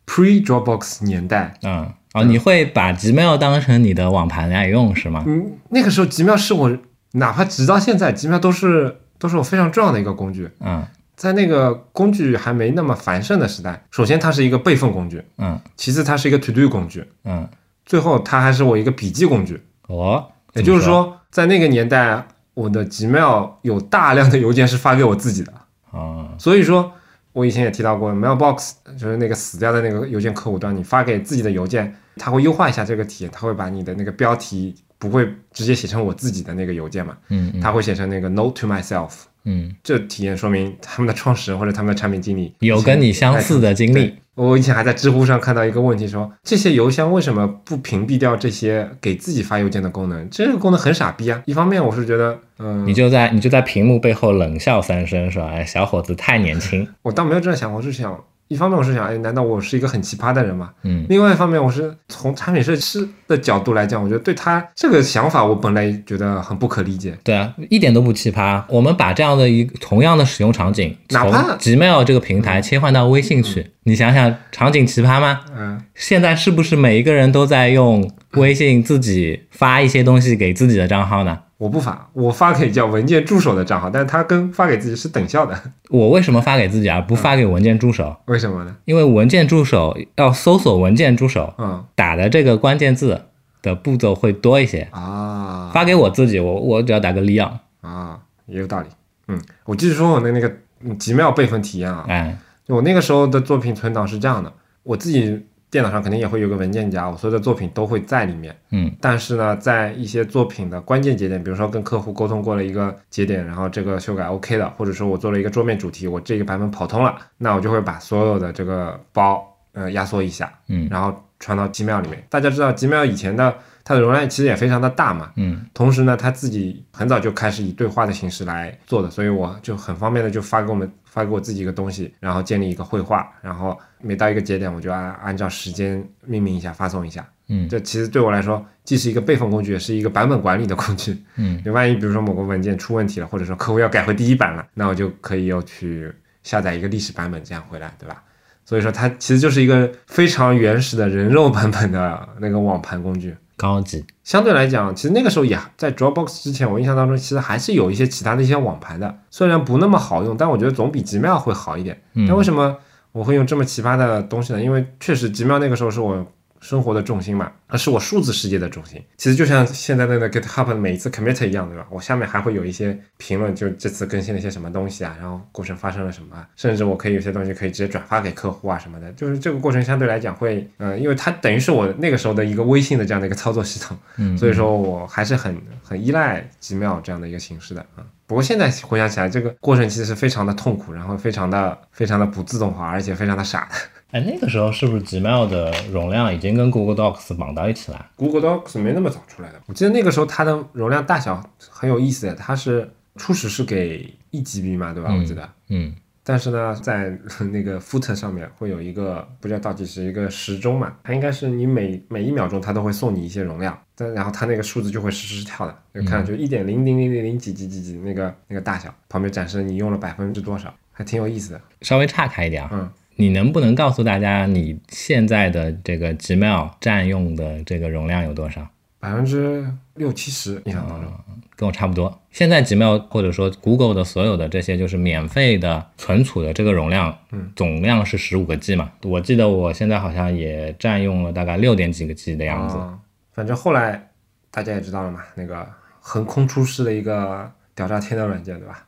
pre Dropbox 年代。嗯，哦，你会把 Gmail 当成你的网盘来用是吗？嗯，那个时候 Gmail 是我，哪怕直到现在，Gmail 都是都是我非常重要的一个工具。嗯在那个工具还没那么繁盛的时代，首先它是一个备份工具，嗯其次它是一个 to do 工具，嗯，最后它还是我一个笔记工具。哦，也就是说，在那个年代，我的 Gmail 有大量的邮件是发给我自己的。哦，所以说，我以前也提到过，Mailbox 就是那个死掉的那个邮件客户端，你发给自己的邮件，它会优化一下这个体验，它会把你的那个标题不会直接写成我自己的那个邮件嘛，嗯嗯它会写成那个 Note to myself。嗯，这体验说明他们的创始人或者他们的产品经理有跟你相似的经历。我以前还在知乎上看到一个问题说，这些邮箱为什么不屏蔽掉这些给自己发邮件的功能？这个功能很傻逼啊！一方面我是觉得，嗯，你就在你就在屏幕背后冷笑三声，说：“哎，小伙子太年轻。我倒没有这样想，我是想，一方面我是想，哎，难道我是一个很奇葩的人吗？”嗯另外一方面，我是从产品设计师的角度来讲，我觉得对他这个想法，我本来觉得很不可理解。对啊，一点都不奇葩。我们把这样的一同样的使用场景，从哪怕 Gmail 这个平台切换到微信去，你想想，场景奇葩吗？嗯，现在是不是每一个人都在用微信自己发一些东西给自己的账号呢？我不发，我发给叫文件助手的账号，但是他跟发给自己是等效的，我为什么发给自己而不发给文件助手？为什么呢？因为文件助手要搜索文件助手嗯打的这个关键字的步骤会多一些。啊发给我自己，我我只要打个 Leon，啊，也有道理。嗯，我继续说我的那个嗯极妙备份体验啊。哎，就我那个时候的作品存档是这样的，我自己电脑上肯定也会有个文件夹，我所有的作品都会在里面。嗯但是呢，在一些作品的关键节点，比如说跟客户沟通过了一个节点，然后这个修改 OK 的，或者说我做了一个桌面主题，我这个版本跑通了，那我就会把所有的这个包呃压缩一下，嗯然后传到 Gmail 里面。大家知道 Gmail 以前的它的容量其实也非常的大嘛，嗯同时呢，它自己很早就开始以对话的形式来做的，所以我就很方便的就发给我们发给我自己一个东西，然后建立一个绘画，然后每到一个节点，我就按按照时间命名一下，发送一下。嗯这其实对我来说，既是一个备份工具，也是一个版本管理的工具。嗯就万一比如说某个文件出问题了，或者说客户要改回第一版了，那我就可以又去下载一个历史版本，这样回来，对吧？所以说它其实就是一个非常原始的人肉版本的那个网盘工具。高级，相对来讲，其实那个时候也在 Dropbox 之前，我印象当中其实还是有一些其他的一些网盘的，虽然不那么好用，但我觉得总比 Gmail 会好一点。嗯但为什么我会用这么奇葩的东西呢？因为确实 Gmail 那个时候是我生活的重心嘛，而是我数字世界的重心。其实就像现在的那个 GitHub 每一次 commit 一样，对吧？我下面还会有一些评论，就这次更新了一些什么东西啊，然后过程发生了什么啊，甚至我可以有些东西可以直接转发给客户啊什么的。就是这个过程相对来讲会，呃，因为它等于是我那个时候的一个微信的这样的一个操作系统，嗯，所以说我还是很很依赖 Gmail 这样的一个形式的啊。不过现在回想起来，这个过程其实是非常的痛苦，然后非常的非常的不自动化，而且非常的傻的。哎，那个时候是不是 Gmail 的容量已经跟 Google Docs 绑到一起了？Google Docs 没那么早出来的，我记得那个时候它的容量大小很有意思的，它是初始是给一 GB 嘛，对吧？我记得。嗯但是呢，在 那个 footer 上面会有一个不叫倒计时，一个时钟嘛，它应该是你每每一秒钟它都会送你一些容量，但然后它那个数字就会实时跳的，就看上去一点零零零零零几几几几那个那个大小，旁边展示你用了百分之多少，还挺有意思的。稍微岔开一点啊，嗯你能不能告诉大家你现在的这个 Gmail 占用的这个容量有多少？百分之六七十你想当中，跟我差不多。现在 Gmail 或者说 Google 的所有的这些就是免费的存储的这个容量，嗯，总量是十五个 G 嘛。我记得我现在好像也占用了大概六点几个 G 的样子。啊反正后来大家也知道了嘛，那个横空出世的一个屌炸天的软件，对吧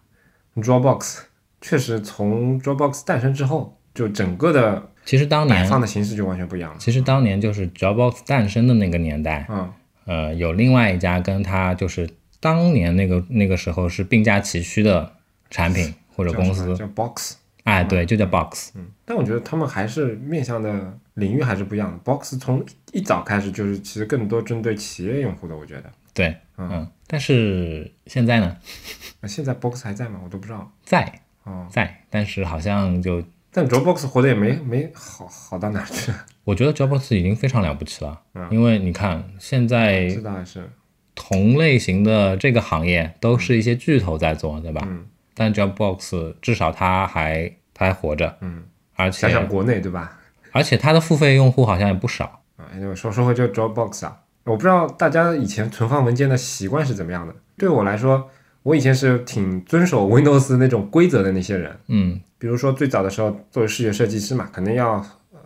？Dropbox 确实从 Dropbox 诞生之后，就整个的其实当摆年，放的形式就完全不一样了。其实当年就是 Dropbox 诞生的那个年代，嗯，呃，有另外一家跟它就是当年那个那个时候是并驾齐驱的产品或者公司，叫叫 Box。哎，对，就叫 Box。嗯，但我觉得他们还是面向的领域还是不一样的。Box 从一早开始就是其实更多针对企业用户的，我觉得。对，嗯嗯，但是现在呢，那现在 Box 还在吗？我都不知道。在哦，在，但是好像就但 Dropbox 活的也没没好好到哪儿去。我觉得 Dropbox 已经非常了不起了，嗯因为你看现在是。同类型的这个行业都是一些巨头在做，对吧？嗯但 Dropbox 至少它还它还活着，嗯，而且想想国内对吧？而且它的付费用户好像也不少。啊，因为说说回这 Dropbox 啊，我不知道大家以前存放文件的习惯是怎么样的。对我来说，我以前是挺遵守 Windows 那种规则的那些人。嗯比如说最早的时候，作为视觉设计师嘛，肯定要呃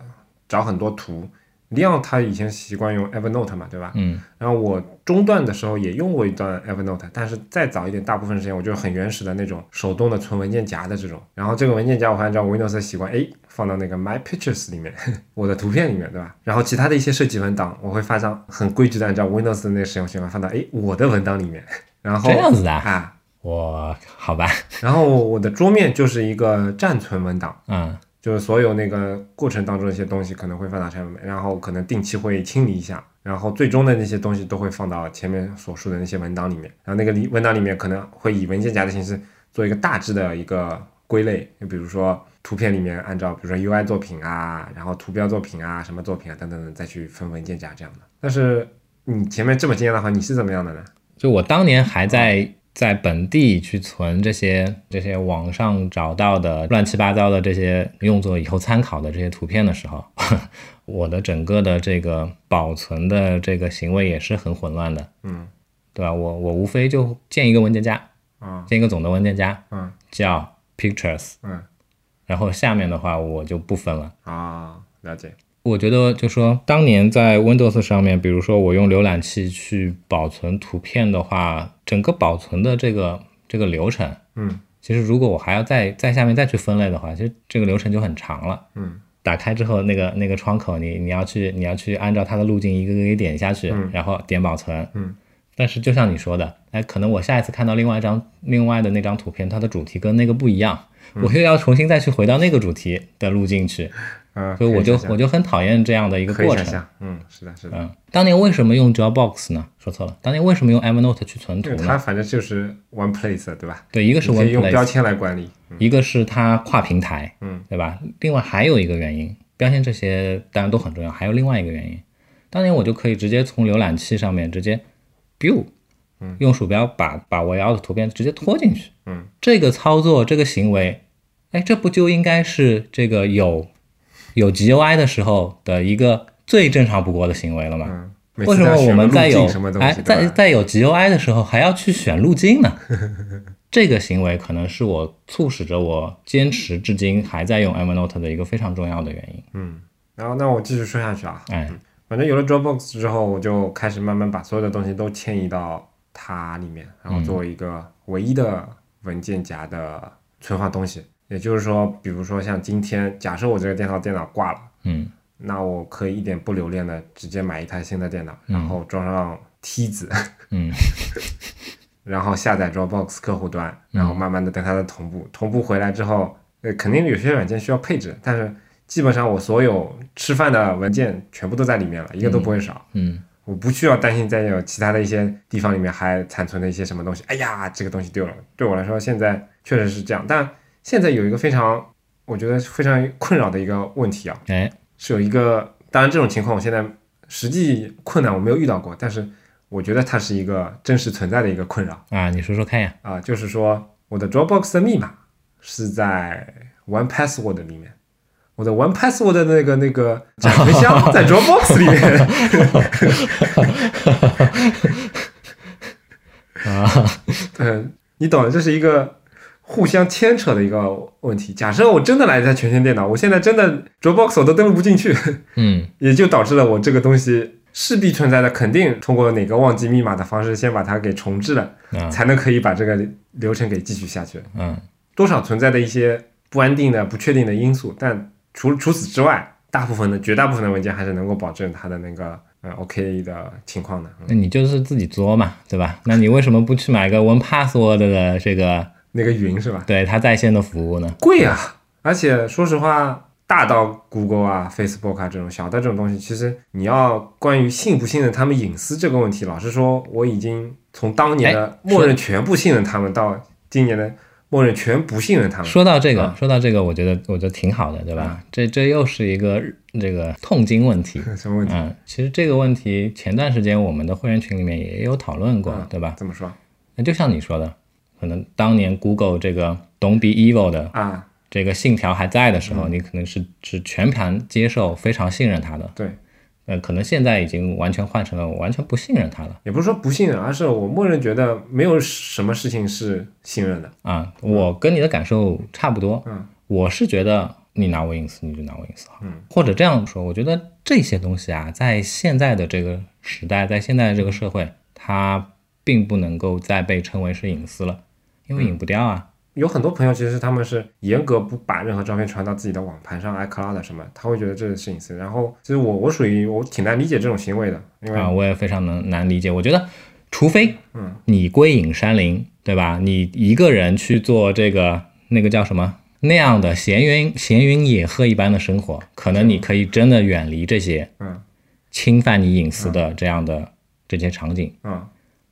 找很多图。Leon 他以前习惯用 Evernote 嘛，对吧？嗯然后我中段的时候也用过一段 Evernote，但是再早一点，大部分时间我就是很原始的那种手动的存文件夹的这种。然后这个文件夹我会按照 Windows 的习惯，哎，放到那个 My Pictures 里面，我的图片里面，对吧？然后其他的一些设计文档，我会发张很规矩的按照 Windows 的那个使用习惯放到哎我的文档里面。然后这样子的啊啊，我好吧，然后我的桌面就是一个暂存文档。嗯就是所有那个过程当中的一些东西可能会放到上面，然后可能定期会清理一下，然后最终的那些东西都会放到前面所述的那些文档里面，然后那个里文档里面可能会以文件夹的形式做一个大致的一个归类，就比如说图片里面按照比如说 UI 作品啊，然后图标作品啊，什么作品啊等等等再去分文件夹这样的。但是你前面这么经验的话，你是怎么样的呢？就我当年还在在本地去存这些这些网上找到的乱七八糟的这些用作以后参考的这些图片的时候，我的整个的这个保存的这个行为也是很混乱的，嗯对吧？我我无非就建一个文件夹，嗯建一个总的文件夹，嗯叫 Pictures，嗯然后下面的话我就不分了。啊，了解。我觉得就说当年在 Windows 上面，比如说我用浏览器去保存图片的话，整个保存的这个这个流程，嗯其实如果我还要再在下面再去分类的话，其实这个流程就很长了。嗯，打开之后，那个那个窗口你你要去你要去按照它的路径一个个给点下去，然后点保存。嗯，但是就像你说的，哎，可能我下一次看到另外一张另外的那张图片，它的主题跟那个不一样，我又要重新再去回到那个主题的路径去，嗯，所以我就我就很讨厌这样的一个过程。嗯，是的，是的，嗯，当年为什么用 Dropbox 呢？说错了，当年为什么用 Evernote 去存图呢？它反正就是 one place，对吧？对，一个是用标签来管理，一个是它跨平台，嗯，对吧？另外还有一个原因，标签这些当然都很重要，还有另外一个原因，当年我就可以直接从浏览器上面直接 biu，嗯，用鼠标把把我要的图片直接拖进去，嗯，这个操作这个行为，哎，这不就应该是这个有有 GUI 的时候的一个最正常不过的行为了嘛？嗯，为什么我们在有哎在在有 GUI 的时候还要去选路径呢？这个行为可能是我促使着我坚持至今还在用 Evernote 的一个非常重要的原因。嗯，然后那我继续说下去啊，哎，反正有了 Dropbox 之后，我就开始慢慢把所有的东西都迁移到它里面，然后作为一个唯一的文件夹的存放东西。也就是说，比如说像今天，假设我这个电脑电脑挂了，嗯那我可以一点不留恋的直接买一台新的电脑，然后装上梯子，嗯然后下载 Dropbox 客户端，然后慢慢的跟它的同步，同步回来之后，呃，肯定有些软件需要配置，但是基本上我所有吃饭的文件全部都在里面了，一个都不会少。嗯我不需要担心再有其他的一些地方里面还残存的一些什么东西。哎呀，这个东西丢了。对我来说，现在确实是这样。但现在有一个非常，我觉得非常困扰的一个问题啊，哎是有一个，当然这种情况我现在实际困难我没有遇到过，但是我觉得它是一个真实存在的一个困扰啊，你说说看呀。啊、就是说我的 Dropbox 的密码是在 One Password 里面。我的 One Password 的那个那个展存箱 在 Dropbox 里面，啊，对，你懂的，这是一个互相牵扯的一个问题。假设我真的来一台全新电脑，我现在真的 Dropbox 我都登录不进去，嗯 也就导致了我这个东西势必存在的，肯定通过哪个忘记密码的方式先把它给重置了，嗯才能可以把这个流程给继续下去。嗯多少存在的一些不安定的、不确定的因素，但除除此之外，大部分的绝大部分的文件还是能够保证它的那个嗯 OK 的情况的。嗯那你就是自己作嘛，对吧？那你为什么不去买个 One Password 的这个那个云是吧？对它在线的服务呢？贵啊！而且说实话，大到 Google 啊、Facebook 啊这种，小的这种东西，其实你要关于信不信任他们隐私这个问题，老实说，我已经从当年的哎默认全部信任他们，到今年的默认全不信任他们。说到这个，啊说到这个，我觉得我觉得挺好的，对吧？这这又是一个这个痛经问题。什么问题？嗯，其实这个问题前段时间我们的会员群里面也有讨论过，嗯对吧？怎么说那就像你说的，可能当年 Google 这个 Don't be evil 的啊？这个信条还在的时嗯候，你可能是是全盘接受、非常信任它的。对，呃，可能现在已经完全换成了完全不信任它了也不是说不信任，而是我默认觉得没有什么事情是信任的。啊。我跟你的感受差不多，嗯，我是觉得你拿我隐私你就拿我隐私好，嗯，或者这样说，我觉得这些东西啊，在现在的这个时代，在现在的这个社会，它并不能够再被称为是隐私了，因为隐不掉啊。有很多朋友其实他们是严格不把任何照片传到自己的网盘上、iCloud 什么，他会觉得这是隐私。然后其实我我属于我挺难理解这种行为的，因为啊，我也非常能难理解。我觉得，除非嗯你归隐山林，对吧？你一个人去做这个那个叫什么那样的闲云闲云野鹤一般的生活，可能你可以真的远离这些嗯侵犯你隐私的这样的这些场景。嗯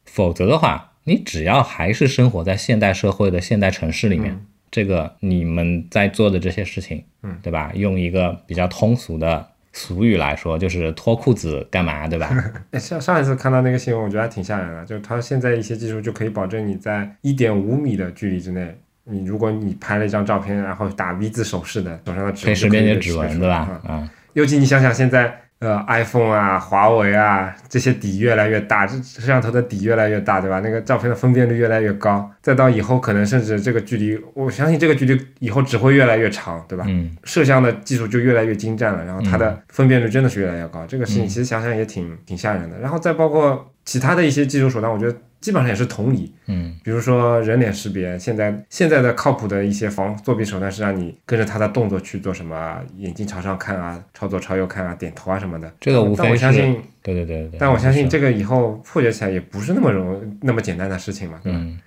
否则的话，你只要还是生活在现代社会的现代城市里面，这个你们在做的这些事情，嗯，对吧？用一个比较通俗的俗语来说，就是脱裤子干嘛，对吧？哎上上一次看到那个新闻，我觉得还挺吓人的，就是它现在一些技术就可以保证你在一点五米的距离之内，你如果你拍了一张照片，然后打 V 字手势的，手上的指纹可以识别你的指纹对吧？嗯啊，尤其你想想现在，呃，iPhone 啊、华为啊这些底越来越大，这摄像头的底越来越大，对吧？那个照片的分辨率越来越高，再到以后可能甚至这个距离，我相信这个距离以后只会越来越长，对吧？嗯摄像的技术就越来越精湛了，然后它的分辨率真的是越来越高，这个事情其实想想也挺挺吓人的。然后再包括其他的一些技术手段，我觉得基本上也是同理。嗯比如说人脸识别，现在现在的靠谱的一些防作弊手段是让你跟着他的动作去做什么，眼睛朝上看啊，朝左朝右看啊，点头啊什么的。这个无但我非是相信，对对对对。但我相信这个以后破解起来也不是那么容那么简单的事情嘛，对吧？嗯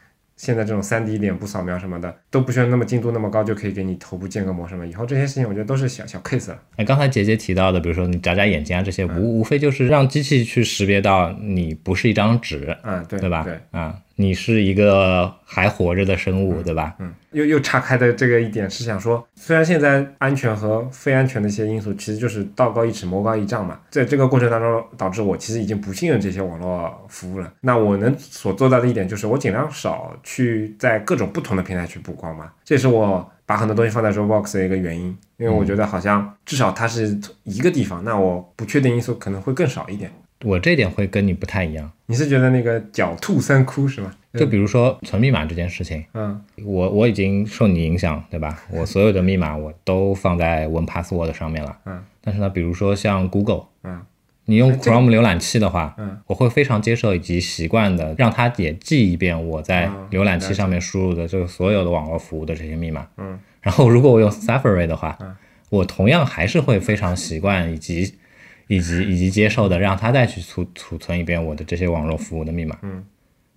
现在这种三 D 脸部扫描什么的都不需要那么精度那么高，就可以给你头部建个模什么。以后这些事情我觉得都是小小 case 了。哎，刚才姐姐提到的，比如说你眨眨眼睛啊，这些嗯无无非就是让机器去识别到你不是一张纸，嗯，对对吧？对，啊，你是一个还活着的生物，对吧？嗯，又又岔开的这个一点是想说，虽然现在安全和非安全的一些因素，其实就是道高一尺，魔高一丈嘛。在这个过程当中，导致我其实已经不信任这些网络服务了。那我能所做到的一点就是，我尽量少去在各种不同的平台去曝光嘛。这也是我把很多东西放在 Dropbox 的一个原因，因为我觉得好像至少它是一个地方，那我不确定因素可能会更少一点。我这点会跟你不太一样。你是觉得那个狡兔三窟是吗？就比如说存密码这件事情，嗯我我已经受你影响，对吧？我所有的密码我都放在 One Password 上面了。嗯。但是呢，比如说像 Google，嗯，你用 Chrome 浏览器的话，嗯，我会非常接受以及习惯的让它也记一遍我在嗯浏览器上面输入的这个所有的网络服务的这些密码。嗯。然后如果我用 Safari 的话，嗯我同样还是会非常习惯以及以及以及接受的，让他再去储储存一遍我的这些网络服务的密码。嗯。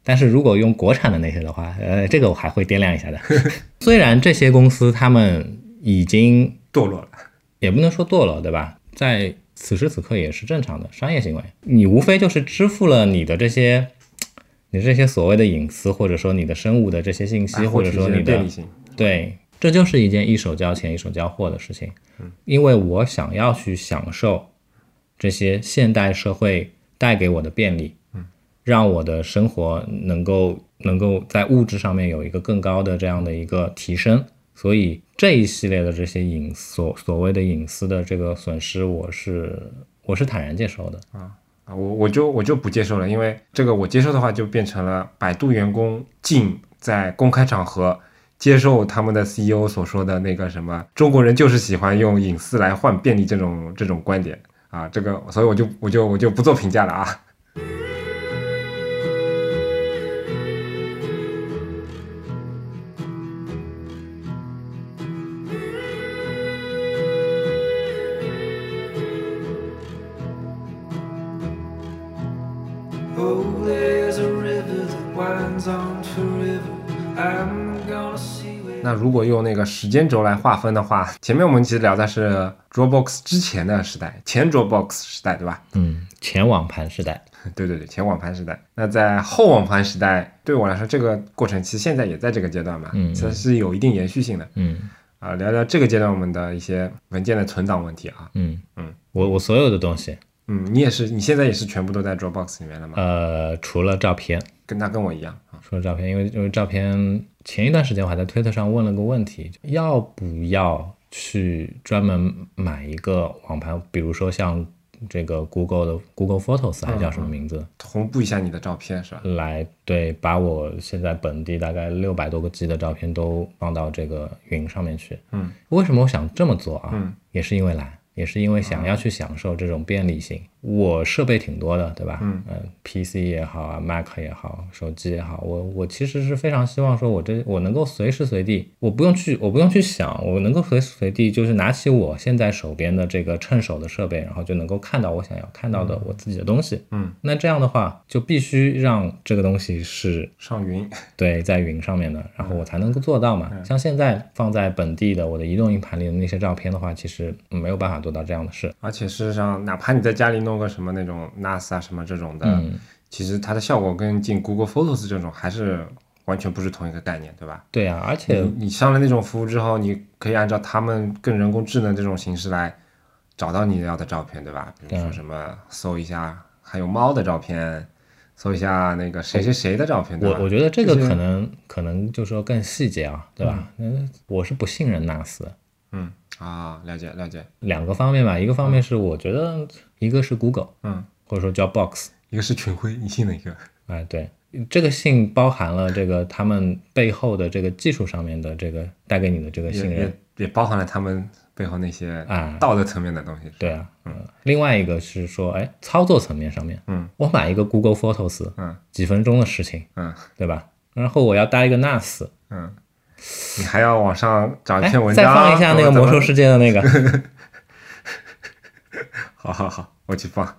但是如果用国产的那些的话，呃，这个我还会掂量一下的。虽然这些公司他们已经 堕落了。也不能说堕落，对吧？在此时此刻也是正常的商业行为，你无非就是支付了你的这些，你这些所谓的隐私，或者说你的生物的这些信息，啊或者说你的。对，这就是一件一手交钱一手交货的事情。因为我想要去享受这些现代社会带给我的便利，嗯让我的生活能够能够在物质上面有一个更高的这样的一个提升。所以这一系列的这些隐所所谓的隐私的这个损失，我是我是坦然接受的。啊，我我就我就不接受了，因为这个我接受的话，就变成了百度员工竟在公开场合接受他们的 CEO 所说的那个什么中国人就是喜欢用隐私来换便利这种这种观点啊，这个所以我就我就我就不做评价了啊。如果用那个时间轴来划分的话，前面我们其实聊的是 Dropbox 之前的时代，前 Dropbox 时代，对吧？嗯，前网盘时代，对对对，前网盘时代。那在后网盘时代，对我来说，这个过程其实现在也在这个阶段嘛，嗯其实是有一定延续性的。嗯啊，聊聊这个阶段我们的一些文件的存档问题啊。嗯嗯，我我所有的东西，嗯，你也是，你现在也是全部都在 Dropbox 里面了吗？呃，除了照片，跟他跟我一样啊。除了照片，因为因为照片前一段时间我还在推特上问了个问题，要不要去专门买一个网盘，比如说像这个 Google 的 Google Photos 还叫什么名字，同步一下你的照片是吧？来对把我现在本地大概六百多个 G 的照片都放到这个云上面去。嗯，为什么我想这么做啊？嗯，也是因为懒。也是因为想要去享受这种便利性，我设备挺多的，对吧？嗯 p c 也好啊，Mac 也好，手机也好，我我其实是非常希望说，我这我能够随时随地，我不用去，我不用去想，我能够随时随地就是拿起我现在手边的这个趁手的设备，然后就能够看到我想要看到的我自己的东西。嗯，那这样的话，就必须让这个东西是上云，对在云上面的，然后我才能够做到嘛。像现在放在本地的我的移动硬盘里的那些照片的话，其实没有办法做到这样的事。而且事实上，哪怕你在家里弄个什么那种 NAS 啊什么这种的，嗯其实它的效果跟进 Google Photos 这种还是完全不是同一个概念，对吧？对啊，而且你你上了那种服务之后，你可以按照他们更人工智能这种形式来找到你要的照片，对吧？比如说什么搜一下还有猫的照片，搜一下那个谁谁谁的照片，对吧？我我觉得这个可能可能就说更细节啊，对吧？嗯，我是不信任 NAS 的。嗯啊，了解了解，两个方面吧，一个方面是我觉得一个是 Google，嗯，或者说叫 Box，一个是群晖你信哪一个，哎，对，这个信包含了这个他们背后的这个技术上面的这个带给你的这个信任。也，也包含了他们背后那些啊。道德层面的东西。对啊，嗯，另外一个是说，哎，操作层面上面，嗯，我买一个 Google Photos，嗯。几分钟的事情，嗯。对吧？然后我要搭一个 NAS，嗯，你还要往上找一哎篇文，章，再放一下那个魔兽世界的那个，好好好，我去放。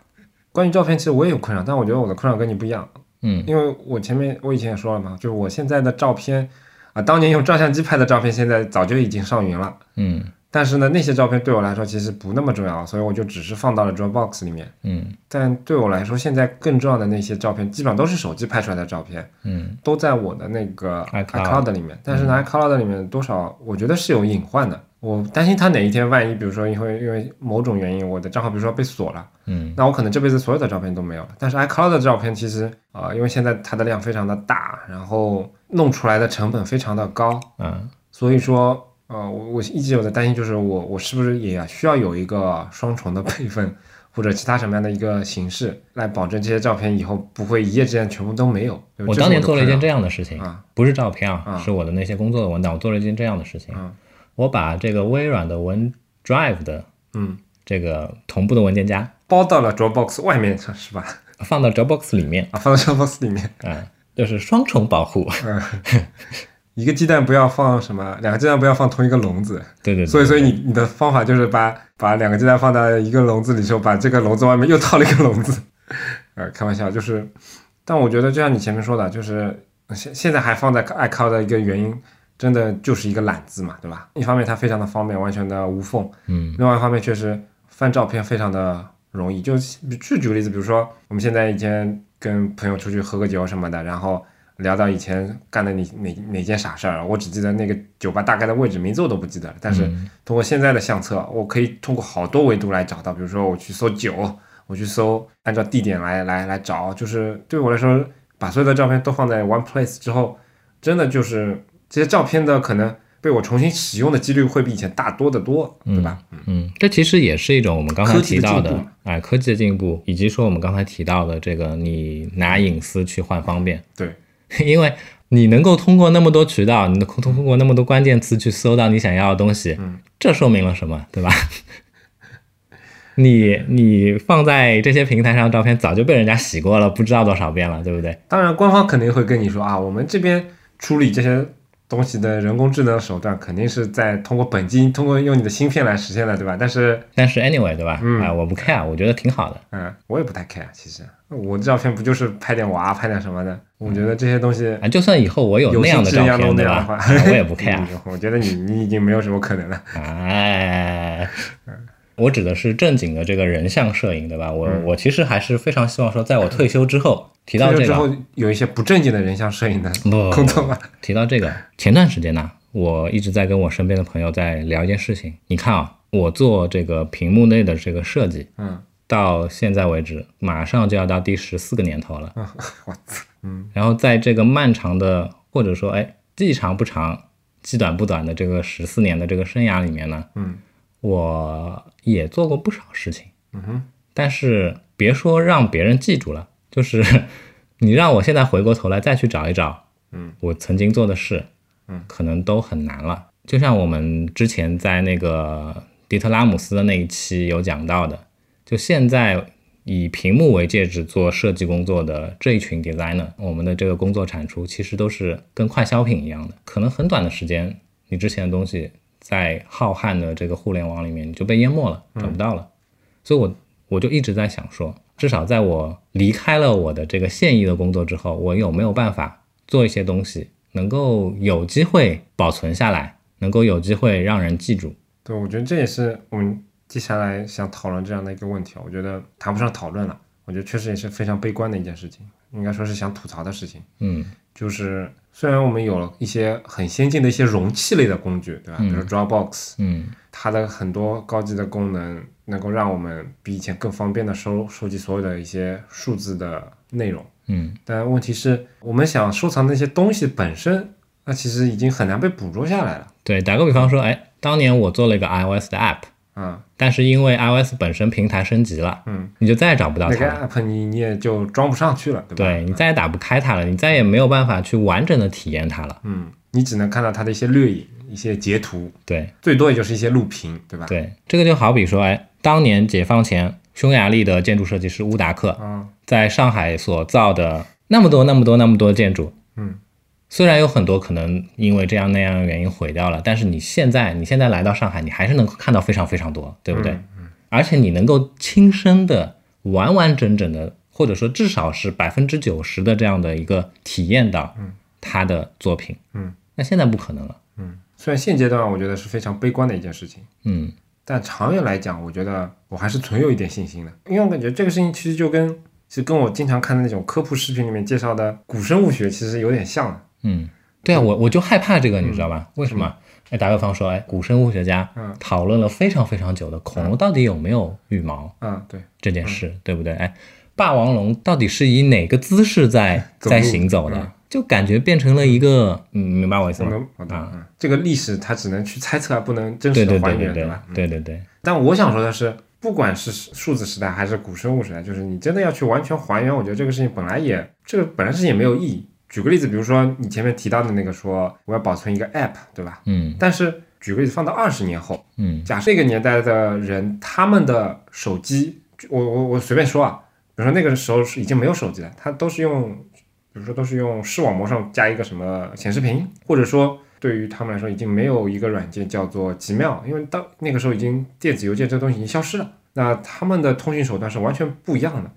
关于照片，其实我也有困扰，但我觉得我的困扰跟你不一样，嗯因为我前面我以前也说了嘛，就是我现在的照片啊，当年用照相机拍的照片，现在早就已经上云了。嗯但是呢，那些照片对我来说其实不那么重要，所以我就只是放到了 Dropbox 里面。嗯但对我来说，现在更重要的那些照片，基本上都是手机拍出来的照片，嗯都在我的那个 iCloud 里面。但是呢，iCloud 里面多少我觉得是有隐患的。我担心他哪一天万一，比如说因为因为某种原因，我的账号比如说被锁了，嗯那我可能这辈子所有的照片都没有了。但是 iCloud 的照片其实啊、呃因为现在它的量非常的大，然后弄出来的成本非常的高，嗯所以说，呃，我我一直有的担心就是我我是不是也需要有一个双重的备份，或者其他什么样的一个形式来保证这些照片以后不会一夜之间全部都没有。对我当年做了一件这样样的事情，啊不是照片啊，啊是我的那些工作的文档，我做了一件这样的事情，嗯我把这个微软的文 Drive 的嗯这个同步的文件夹包到了 Dropbox 外面是吧？放到 Dropbox 里面，啊，放到 Dropbox 里面，啊、就是双重保护，一个鸡蛋不要放什么，两个鸡蛋不要放同一个笼子。对对对，所以，所以你你的方法就是把把两个鸡蛋放到一个笼子里之后，把这个笼子外面又套了一个笼子。呃，开玩笑，就是，但我觉得就像你前面说的，就是现现在还放在 iCloud 的一个原因，真的就是一个懒字嘛，对吧？一方面它非常的方便，完全的无缝；嗯另外一方面确实翻照片非常的容易。就去举个例子，比如说我们现在以前跟朋友出去喝个酒什么的，然后聊到以前干的哪哪哪件傻事儿，我只记得那个酒吧大概的位置，名字我都不记得了。但是嗯通过现在的相册，我可以通过好多维度来找到，比如说我去搜酒，我去搜按照地点来来来找，就是对我来说，把所有的照片都放在 One Place 之后，真的就是这些照片的可能被我重新使用的几率会比以前大多得多，对吧？嗯嗯，这其实也是一种我们刚才提到的进步哎科技的进步，以及说我们刚才提到的这个你拿隐私去换方便，对，因为你能够通过那么多渠道，你能够通过那么多关键词去搜到你想要的东西，嗯这说明了什么，对吧？你你放在这些平台上的照片早就被人家洗过了，不知道多少遍了，对不对？当然官方肯定会跟你说啊，我们这边处理这些东西的人工智能手段肯定是在通过本机，通过用你的芯片来实现的，对吧？但是但是 anyway，对吧？嗯啊，我不 care，我觉得挺好的。嗯，我也不太 care，其实我的照片不就是拍点娃，拍点什么的？我觉得这些东西啊，就算以后我有有那样的照片，对吧？我也不 care 嗯。我觉得你你已经没有什么可能了。哎，我指的是正经的这个人像摄影，对吧？我、我其实还是非常希望说，在我退休之后提到这个，之后有一些不正经的人像摄影的不 工作吗？提到这个，前段时间呢，我一直在跟我身边的朋友在聊一件事情。你看啊，我做这个屏幕内的这个设计，嗯，到现在为止，马上就要到第十四个年头了。我操，嗯然后在这个漫长的，或者说哎，既长不长，既短不短的这个十四年的这个生涯里面呢，嗯我也做过不少事情。嗯哼，但是别说让别人记住了，就是 你让我现在回过头来再去找一找，嗯，我曾经做的事，嗯，可能都很难了。就像我们之前在那个迪特拉姆斯的那一期有讲到的，就现在以屏幕为介质做设计工作的这一群 designer，我们的这个工作产出其实都是跟快消品一样的，可能很短的时间，你之前的东西在浩瀚的这个互联网里面你就被淹没了，找不到了。所以我我就一直在想说，至少在我离开了我的这个现役的工作之后，我有没有办法做一些东西，能够有机会保存下来，能够有机会让人记住。对，我觉得这也是我们接下来想讨论这样的一个问题啊。我觉得谈不上讨论了，我觉得确实也是非常悲观的一件事情，应该说是想吐槽的事情。嗯就是虽然我们有了一些很先进的一些容器类的工具，对吧？比如 Dropbox，嗯它的很多高级的功能能够让我们比以前更方便的收收集所有的一些数字的内容。嗯但问题是我们想收藏那些东西本身，那其实已经很难被捕捉下来了。对，打个比方说，哎，当年我做了一个 iOS 的 app，嗯、但是因为 iOS 本身平台升级了，嗯，你就再也找不到那个它了。app 你你也就装不上去了，对吧？对你再也打不开它了，你再也没有办法去完整的体验它了。嗯，你只能看到它的一些掠影，一些截图，对最多也就是一些录屏，对吧？，对，这个就好比说，哎，当年解放前，匈牙利的建筑设计师乌达克嗯在上海所造的那么多、那么多、那么多建筑，嗯，虽然有很多可能因为这样那样的原因毁掉了，但是你现在你现在来到上海，你还是能够看到非常非常多，对不对？嗯而且你能够亲身的、完完整整的，或者说至少是百分之九十的这样的一个体验到嗯他的作品，嗯，那现在不可能了，嗯，虽然现阶段我觉得是非常悲观的一件事情，嗯但长远来讲，我觉得我还是存有一点信心的，因为我感觉这个事情其实就跟其实跟我经常看的那种科普视频里面介绍的古生物学其实有点像的。嗯，对啊，我我就害怕这个，你知道吧？为什么？哎，打个方说，哎，古生物学家嗯讨论了非常非常久的恐龙到底有没有羽毛嗯，对，这件事，对不对？哎，霸王龙到底是以哪个姿势在 在行走的？嗯就感觉变成了一个，嗯，明白我意思吗？我能好的，啊嗯，这个历史它只能去猜测，不能真实的还原，对对对对吧？嗯对对对，但我想说的是，不管是数字时代还是古生物时代，就是你真的要去完全还原，我觉得这个事情本来也这个本来事情也没有意义。举个例子，比如说你前面提到的那个说我要保存一个 app，对吧？嗯但是举个例子，放到二十年后，嗯假设那个年代的人，他们的手机，我我我随便说啊，比如说那个时候是已经没有手机了，他都是用，比如说都是用视网膜上加一个什么显示屏，或者说对于他们来说已经没有一个软件叫做极妙，因为到那个时候已经电子邮件这东西已经消失了，那他们的通讯手段是完全不一样的。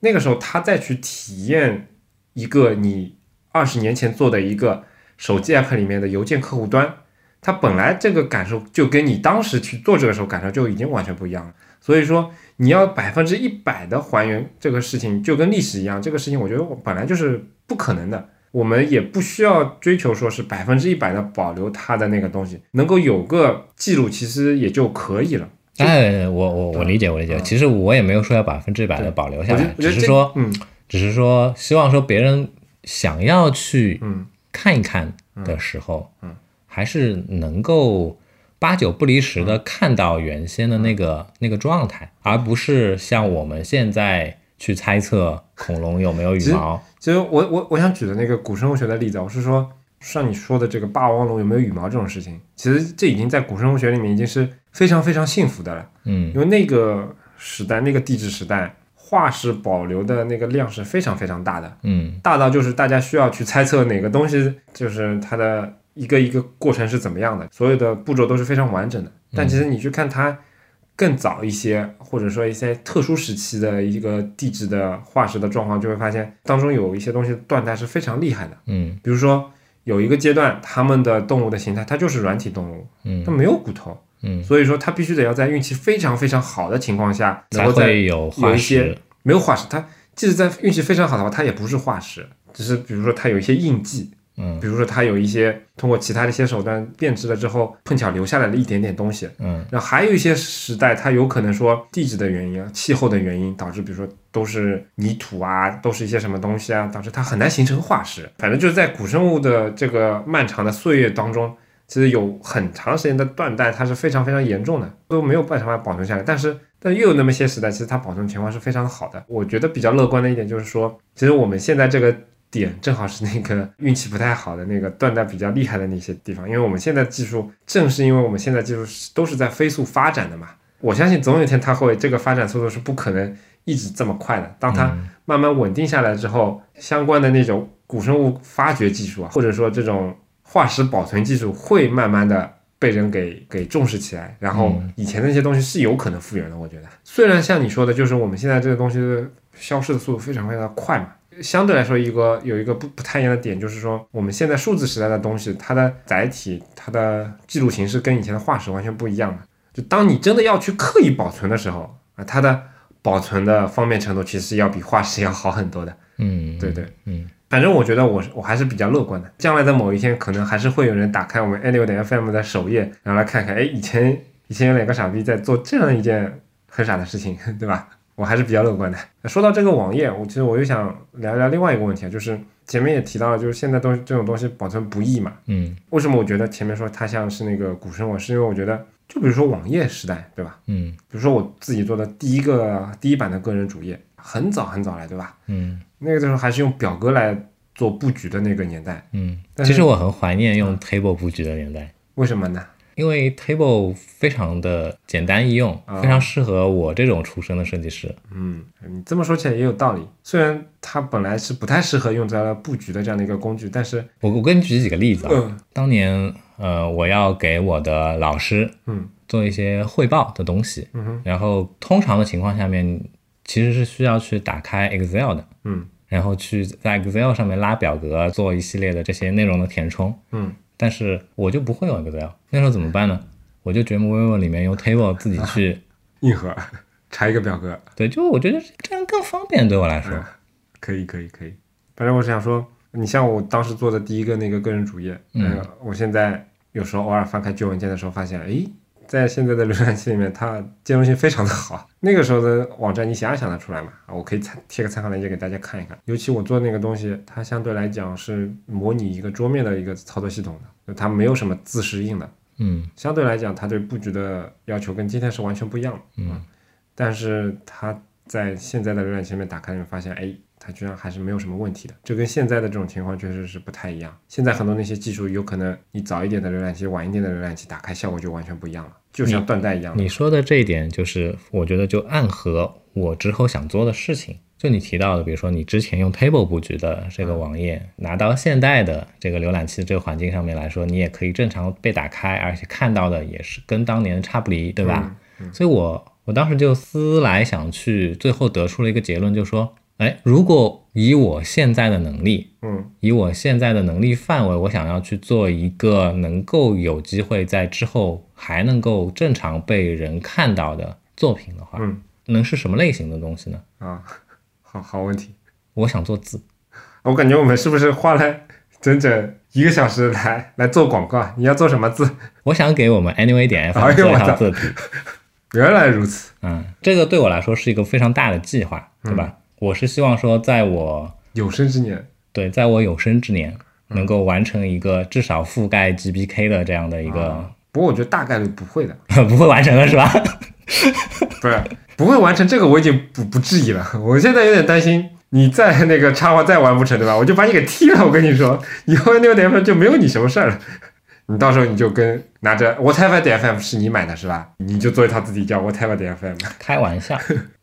那个时候他再去体验一个你二十年前做的一个手机 app 里面的邮件客户端，它本来这个感受就跟你当时去做这个时候感受就已经完全不一样了。所以说你要百分之一百的还原这个事情，就跟历史一样，这个事情我觉得我本来就是不可能的。我们也不需要追求说是百分之一百的保留它的那个东西，能够有个记录其实也就可以了。哎，我我我理解我理解，嗯其实我也没有说要百分之百的保留下来，只是说嗯只是说希望说别人想要去嗯看一看的时候，嗯嗯还是能够八九不离十的看到原先的那个、那个状态，而不是像我们现在去猜测恐龙有没有羽毛。其实我我我想举的那个古生物学的例子啊，我是说像你说的这个霸王龙有没有羽毛这种事情，其实这已经在古生物学里面已经是非常非常幸福的了。嗯。因为那个时代，那个地质时代，化石保留的那个量是非常非常大的，嗯。大到就是大家需要去猜测哪个东西，就是它的一个一个过程是怎么样的，所有的步骤都是非常完整的。但其实你去看它更早一些，或者说一些特殊时期的一个地质的化石的状况，就会发现当中有一些东西断代是非常厉害的。嗯比如说有一个阶段，它们的动物的形态它就是软体动物，它嗯没有骨头。嗯，所以说它必须得要在运气非常非常好的情况下，才会有化有一些石。没有化石，它即使在运气非常好的话，它也不是化石，只是比如说它有一些印记，嗯比如说它有一些通过其他的一些手段变质了之后，碰巧留下来了一点点东西。嗯然后还有一些时代，它有可能说地质的原因啊、气候的原因，导致比如说都是泥土啊，都是一些什么东西啊，导致它很难形成化石。反正就是在古生物的这个漫长的岁月当中，其实有很长时间的断代，它是非常非常严重的，都没有办法保存下来。但是，但又有那么些时代，其实它保存情况是非常好的。我觉得比较乐观的一点就是说，其实我们现在这个点正好是那个运气不太好的那个断代比较厉害的那些地方，因为我们现在技术，正是因为我们现在技术是都是在飞速发展的嘛，我相信总有一天它会这个发展速度是不可能一直这么快的。当它嗯慢慢稳定下来之后，相关的那种古生物发掘技术啊，或者说这种化石保存技术，会慢慢的被人给给重视起来。然后嗯以前的那些东西是有可能复原的，我觉得。虽然像你说的，就是我们现在这个东西消失的速度非常非常的快嘛。相对来说，一个有一个不不太一样的点，就是说我们现在数字时代的东西，它的载体、它的记录形式跟以前的化石完全不一样的。就当你真的要去刻意保存的时候啊，它的保存的方便程度其实要比化石要好很多的。嗯，对对，嗯反正我觉得我我还是比较乐观的。将来的某一天，可能还是会有人打开我们 Anyway 的 FM 的首页，然后来看看，哎，以前以前有两个傻逼在做这样一件很傻的事情，对吧？我还是比较乐观的。说到这个网页，我其实我又想聊一聊另外一个问题啊，就是前面也提到了，就是现在东这种东西保存不易嘛。嗯为什么我觉得前面说它像是那个古生物，是因为我觉得，就比如说网页时代，对吧？嗯比如说我自己做的第一个第一版的个人主页，很早很早来，对吧？嗯那个时候还是用表格来做布局的那个年代。嗯，但其实我很怀念用 table 布局的年代。为什么呢？因为 Table 非常的简单易用，啊非常适合我这种出身的设计师。嗯，你这么说起来也有道理。虽然它本来是不太适合用在了布局的这样的一个工具，但是，我我给你举几个例子啊，嗯当年呃我要给我的老师嗯做一些汇报的东西，嗯哼然后通常的情况下面其实是需要去打开 Excel 的，嗯然后去在 Excel 上面拉表格，做一系列的这些内容的填充。嗯，但是我就不会用 Excel，那时候怎么办呢？我就 Dreamweaver 里面用 Table 自己去，硬核，查一个表格，对，就我觉得这样更方便对我来说。可以可以可以。反正我是想说，你像我当时做的第一个那个个人主页，嗯呃，我现在有时候偶尔翻开旧文件的时候，发现，诶，在现在的浏览器里面，它兼容性非常的好。那个时候的网站，你想也想得出来嘛？啊，我可以参贴个参考链接给大家看一看。尤其我做那个东西，它相对来讲是模拟一个桌面的一个操作系统的，就它没有什么自适应的。嗯相对来讲，它对布局的要求跟今天是完全不一样的。嗯，但是它在现在的浏览器里面打开，你会发现，哎，它居然还是没有什么问题的。这跟现在的这种情况确实是不太一样。现在很多那些技术，有可能你早一点的浏览器、晚一点的浏览器打开效果就完全不一样了，就像断代一样的。你说的这一点，就是我觉得就暗合我之后想做的事情。就你提到的，比如说你之前用 Table 布局的这个网页，拿到现代的这个浏览器这个环境上面来说，你也可以正常被打开，而且看到的也是跟当年差不离，对吧？所以我我当时就思来想去，最后得出了一个结论，就说，哎，如果以我现在的能力，嗯以我现在的能力范围，我想要去做一个能够有机会在之后还能够正常被人看到的作品的话，嗯能是什么类型的东西呢？啊，好好问题。我想做字，我感觉我们是不是花了整整一个小时来来做广告？你要做什么字？我想给我们 Anyway 点哎 FM 做一套字体。原来如此。嗯，这个对我来说是一个非常大的计划，对吧？我是希望说，在我有生之年，对在我有生之年，能够完成一个至少覆盖 GBK 的这样的一个，不过我觉得大概率不会的。不会完成了是吧？不是不会完成这个，我已经不不质疑了。我现在有点担心，你再 那个插画再完不成，对吧？我就把你给踢了。我跟你说，以后六点 FM 就没有你什么事儿了。你到时候你就跟拿着 whatever 点 FM 是你买的是吧？你就做一套自己叫 whatever 点 FM。开玩笑，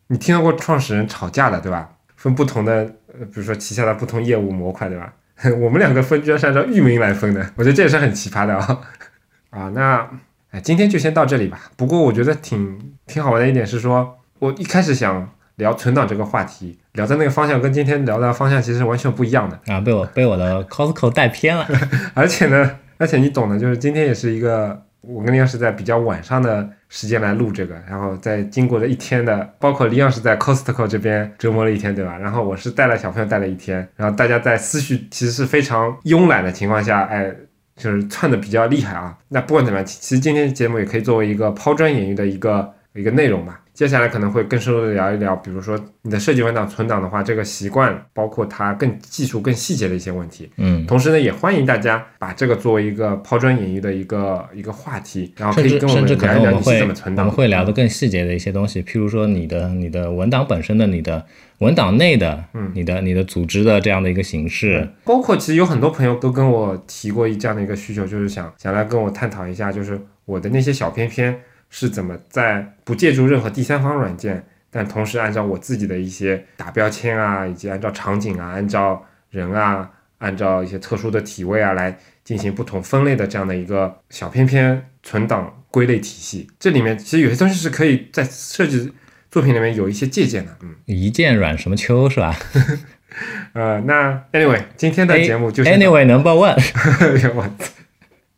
你听到过创始人吵架的对吧？分不同的，呃，比如说旗下的不同业务模块对吧？我们两个分居然是按照域名来分的，我觉得这也是很奇葩的啊。啊，那哎，今天就先到这里吧。不过我觉得挺挺好玩的一点是说，我一开始想聊存档这个话题，聊的那个方向跟今天聊的方向其实完全不一样的。啊，被我被我的 Costco 带偏了。而且呢，而且你懂的，就是今天也是一个我跟李阳是在比较晚上的时间来录这个，然后在经过了一天的，包括李阳是在 Costco 这边折磨了一天，对吧？然后我是带了小朋友带了一天，然后大家在思绪其实是非常慵懒的情况下，哎。就是窜的比较厉害啊，那不管怎么样，其实今天节目也可以作为一个抛砖引玉的一个一个内容吧。接下来可能会更深入的聊一聊，比如说你的设计文档存档的话，这个习惯，包括它更技术、更细节的一些问题。嗯，同时呢，也欢迎大家把这个作为一个抛砖引玉的一个一个话题，然后可以跟我们聊一聊你是怎么存档的。我们会聊的更细节的一些东西，譬如说你的你的文档本身的你的文档内的，嗯你的你的组织的这样的一个形式，包括其实有很多朋友都跟我提过一这样的一个需求，就是想想来跟我探讨一下，就是我的那些小片片是怎么在不借助任何第三方软件，但同时按照我自己的一些打标签啊，以及按照场景啊，按照人啊，按照一些特殊的体位啊来进行不同分类的这样的一个小片片存档归类体系。这里面其实有些东西是可以在设计作品里面有一些借鉴的，嗯。一键软什么秋是吧 呃，那 anyway，今天的节目就先到？Anyway number one，哎呦 我操！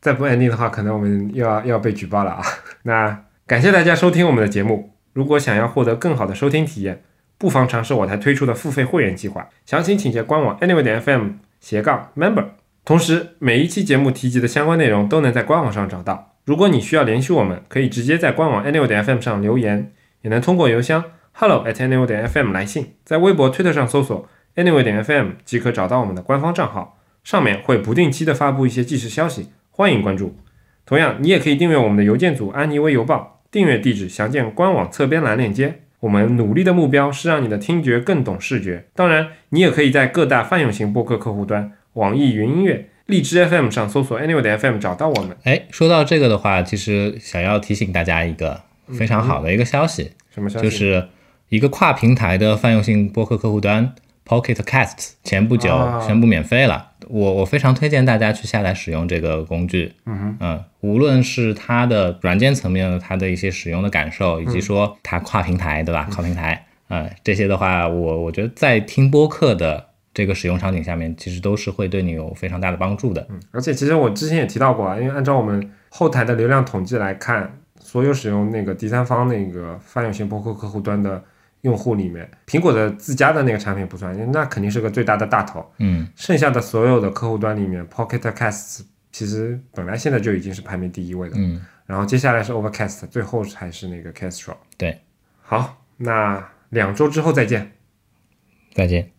再不 ending 的话，可能我们又要又要被举报了啊！那感谢大家收听我们的节目。如果想要获得更好的收听体验，不妨尝试我台推出的付费会员计划，详情请见官网 anyway 点 fm 斜杠 member。同时，每一期节目提及的相关内容都能在官网上找到。如果你需要联系我们，可以直接在官网 anyway 点 fm 上留言，也能通过邮箱 hello at anyway 点 fm 来信，在微博、推特上搜索 anyway 点 fm 即可找到我们的官方账号。上面会不定期的发布一些即时消息，欢迎关注。同样，你也可以订阅我们的邮件组安妮微邮报，订阅地址详见官网侧边栏链接。我们努力的目标是让你的听觉更懂视觉。当然，你也可以在各大泛用型播客客户端、网易云音乐、荔枝 FM 上搜索 Anyway 的 FM 找到我们。哎，说到这个的话，其实想要提醒大家一个非常好的一个消息，什么消息？就是一个跨平台的泛用性播客客户端 Pocket Casts 前不久啊宣布免费了。我我非常推荐大家去下载使用这个工具。嗯嗯，无论是它的软件层面的它的一些使用的感受，以及说它跨平台，对吧？跨平台，嗯，这些的话，我我觉得在听播客的这个使用场景下面，其实都是会对你有非常大的帮助的。嗯而且其实我之前也提到过啊，因为按照我们后台的流量统计来看，所有使用那个第三方那个泛用型播客客户端的用户里面，苹果的自家的那个产品不算，那肯定是个最大的大头。嗯，剩下的所有的客户端里面，Pocket Casts 其实本来现在就已经是排名第一位的，嗯，然后接下来是 Overcast，最后才是那个 Castro。对，好，那两周之后再见。再见。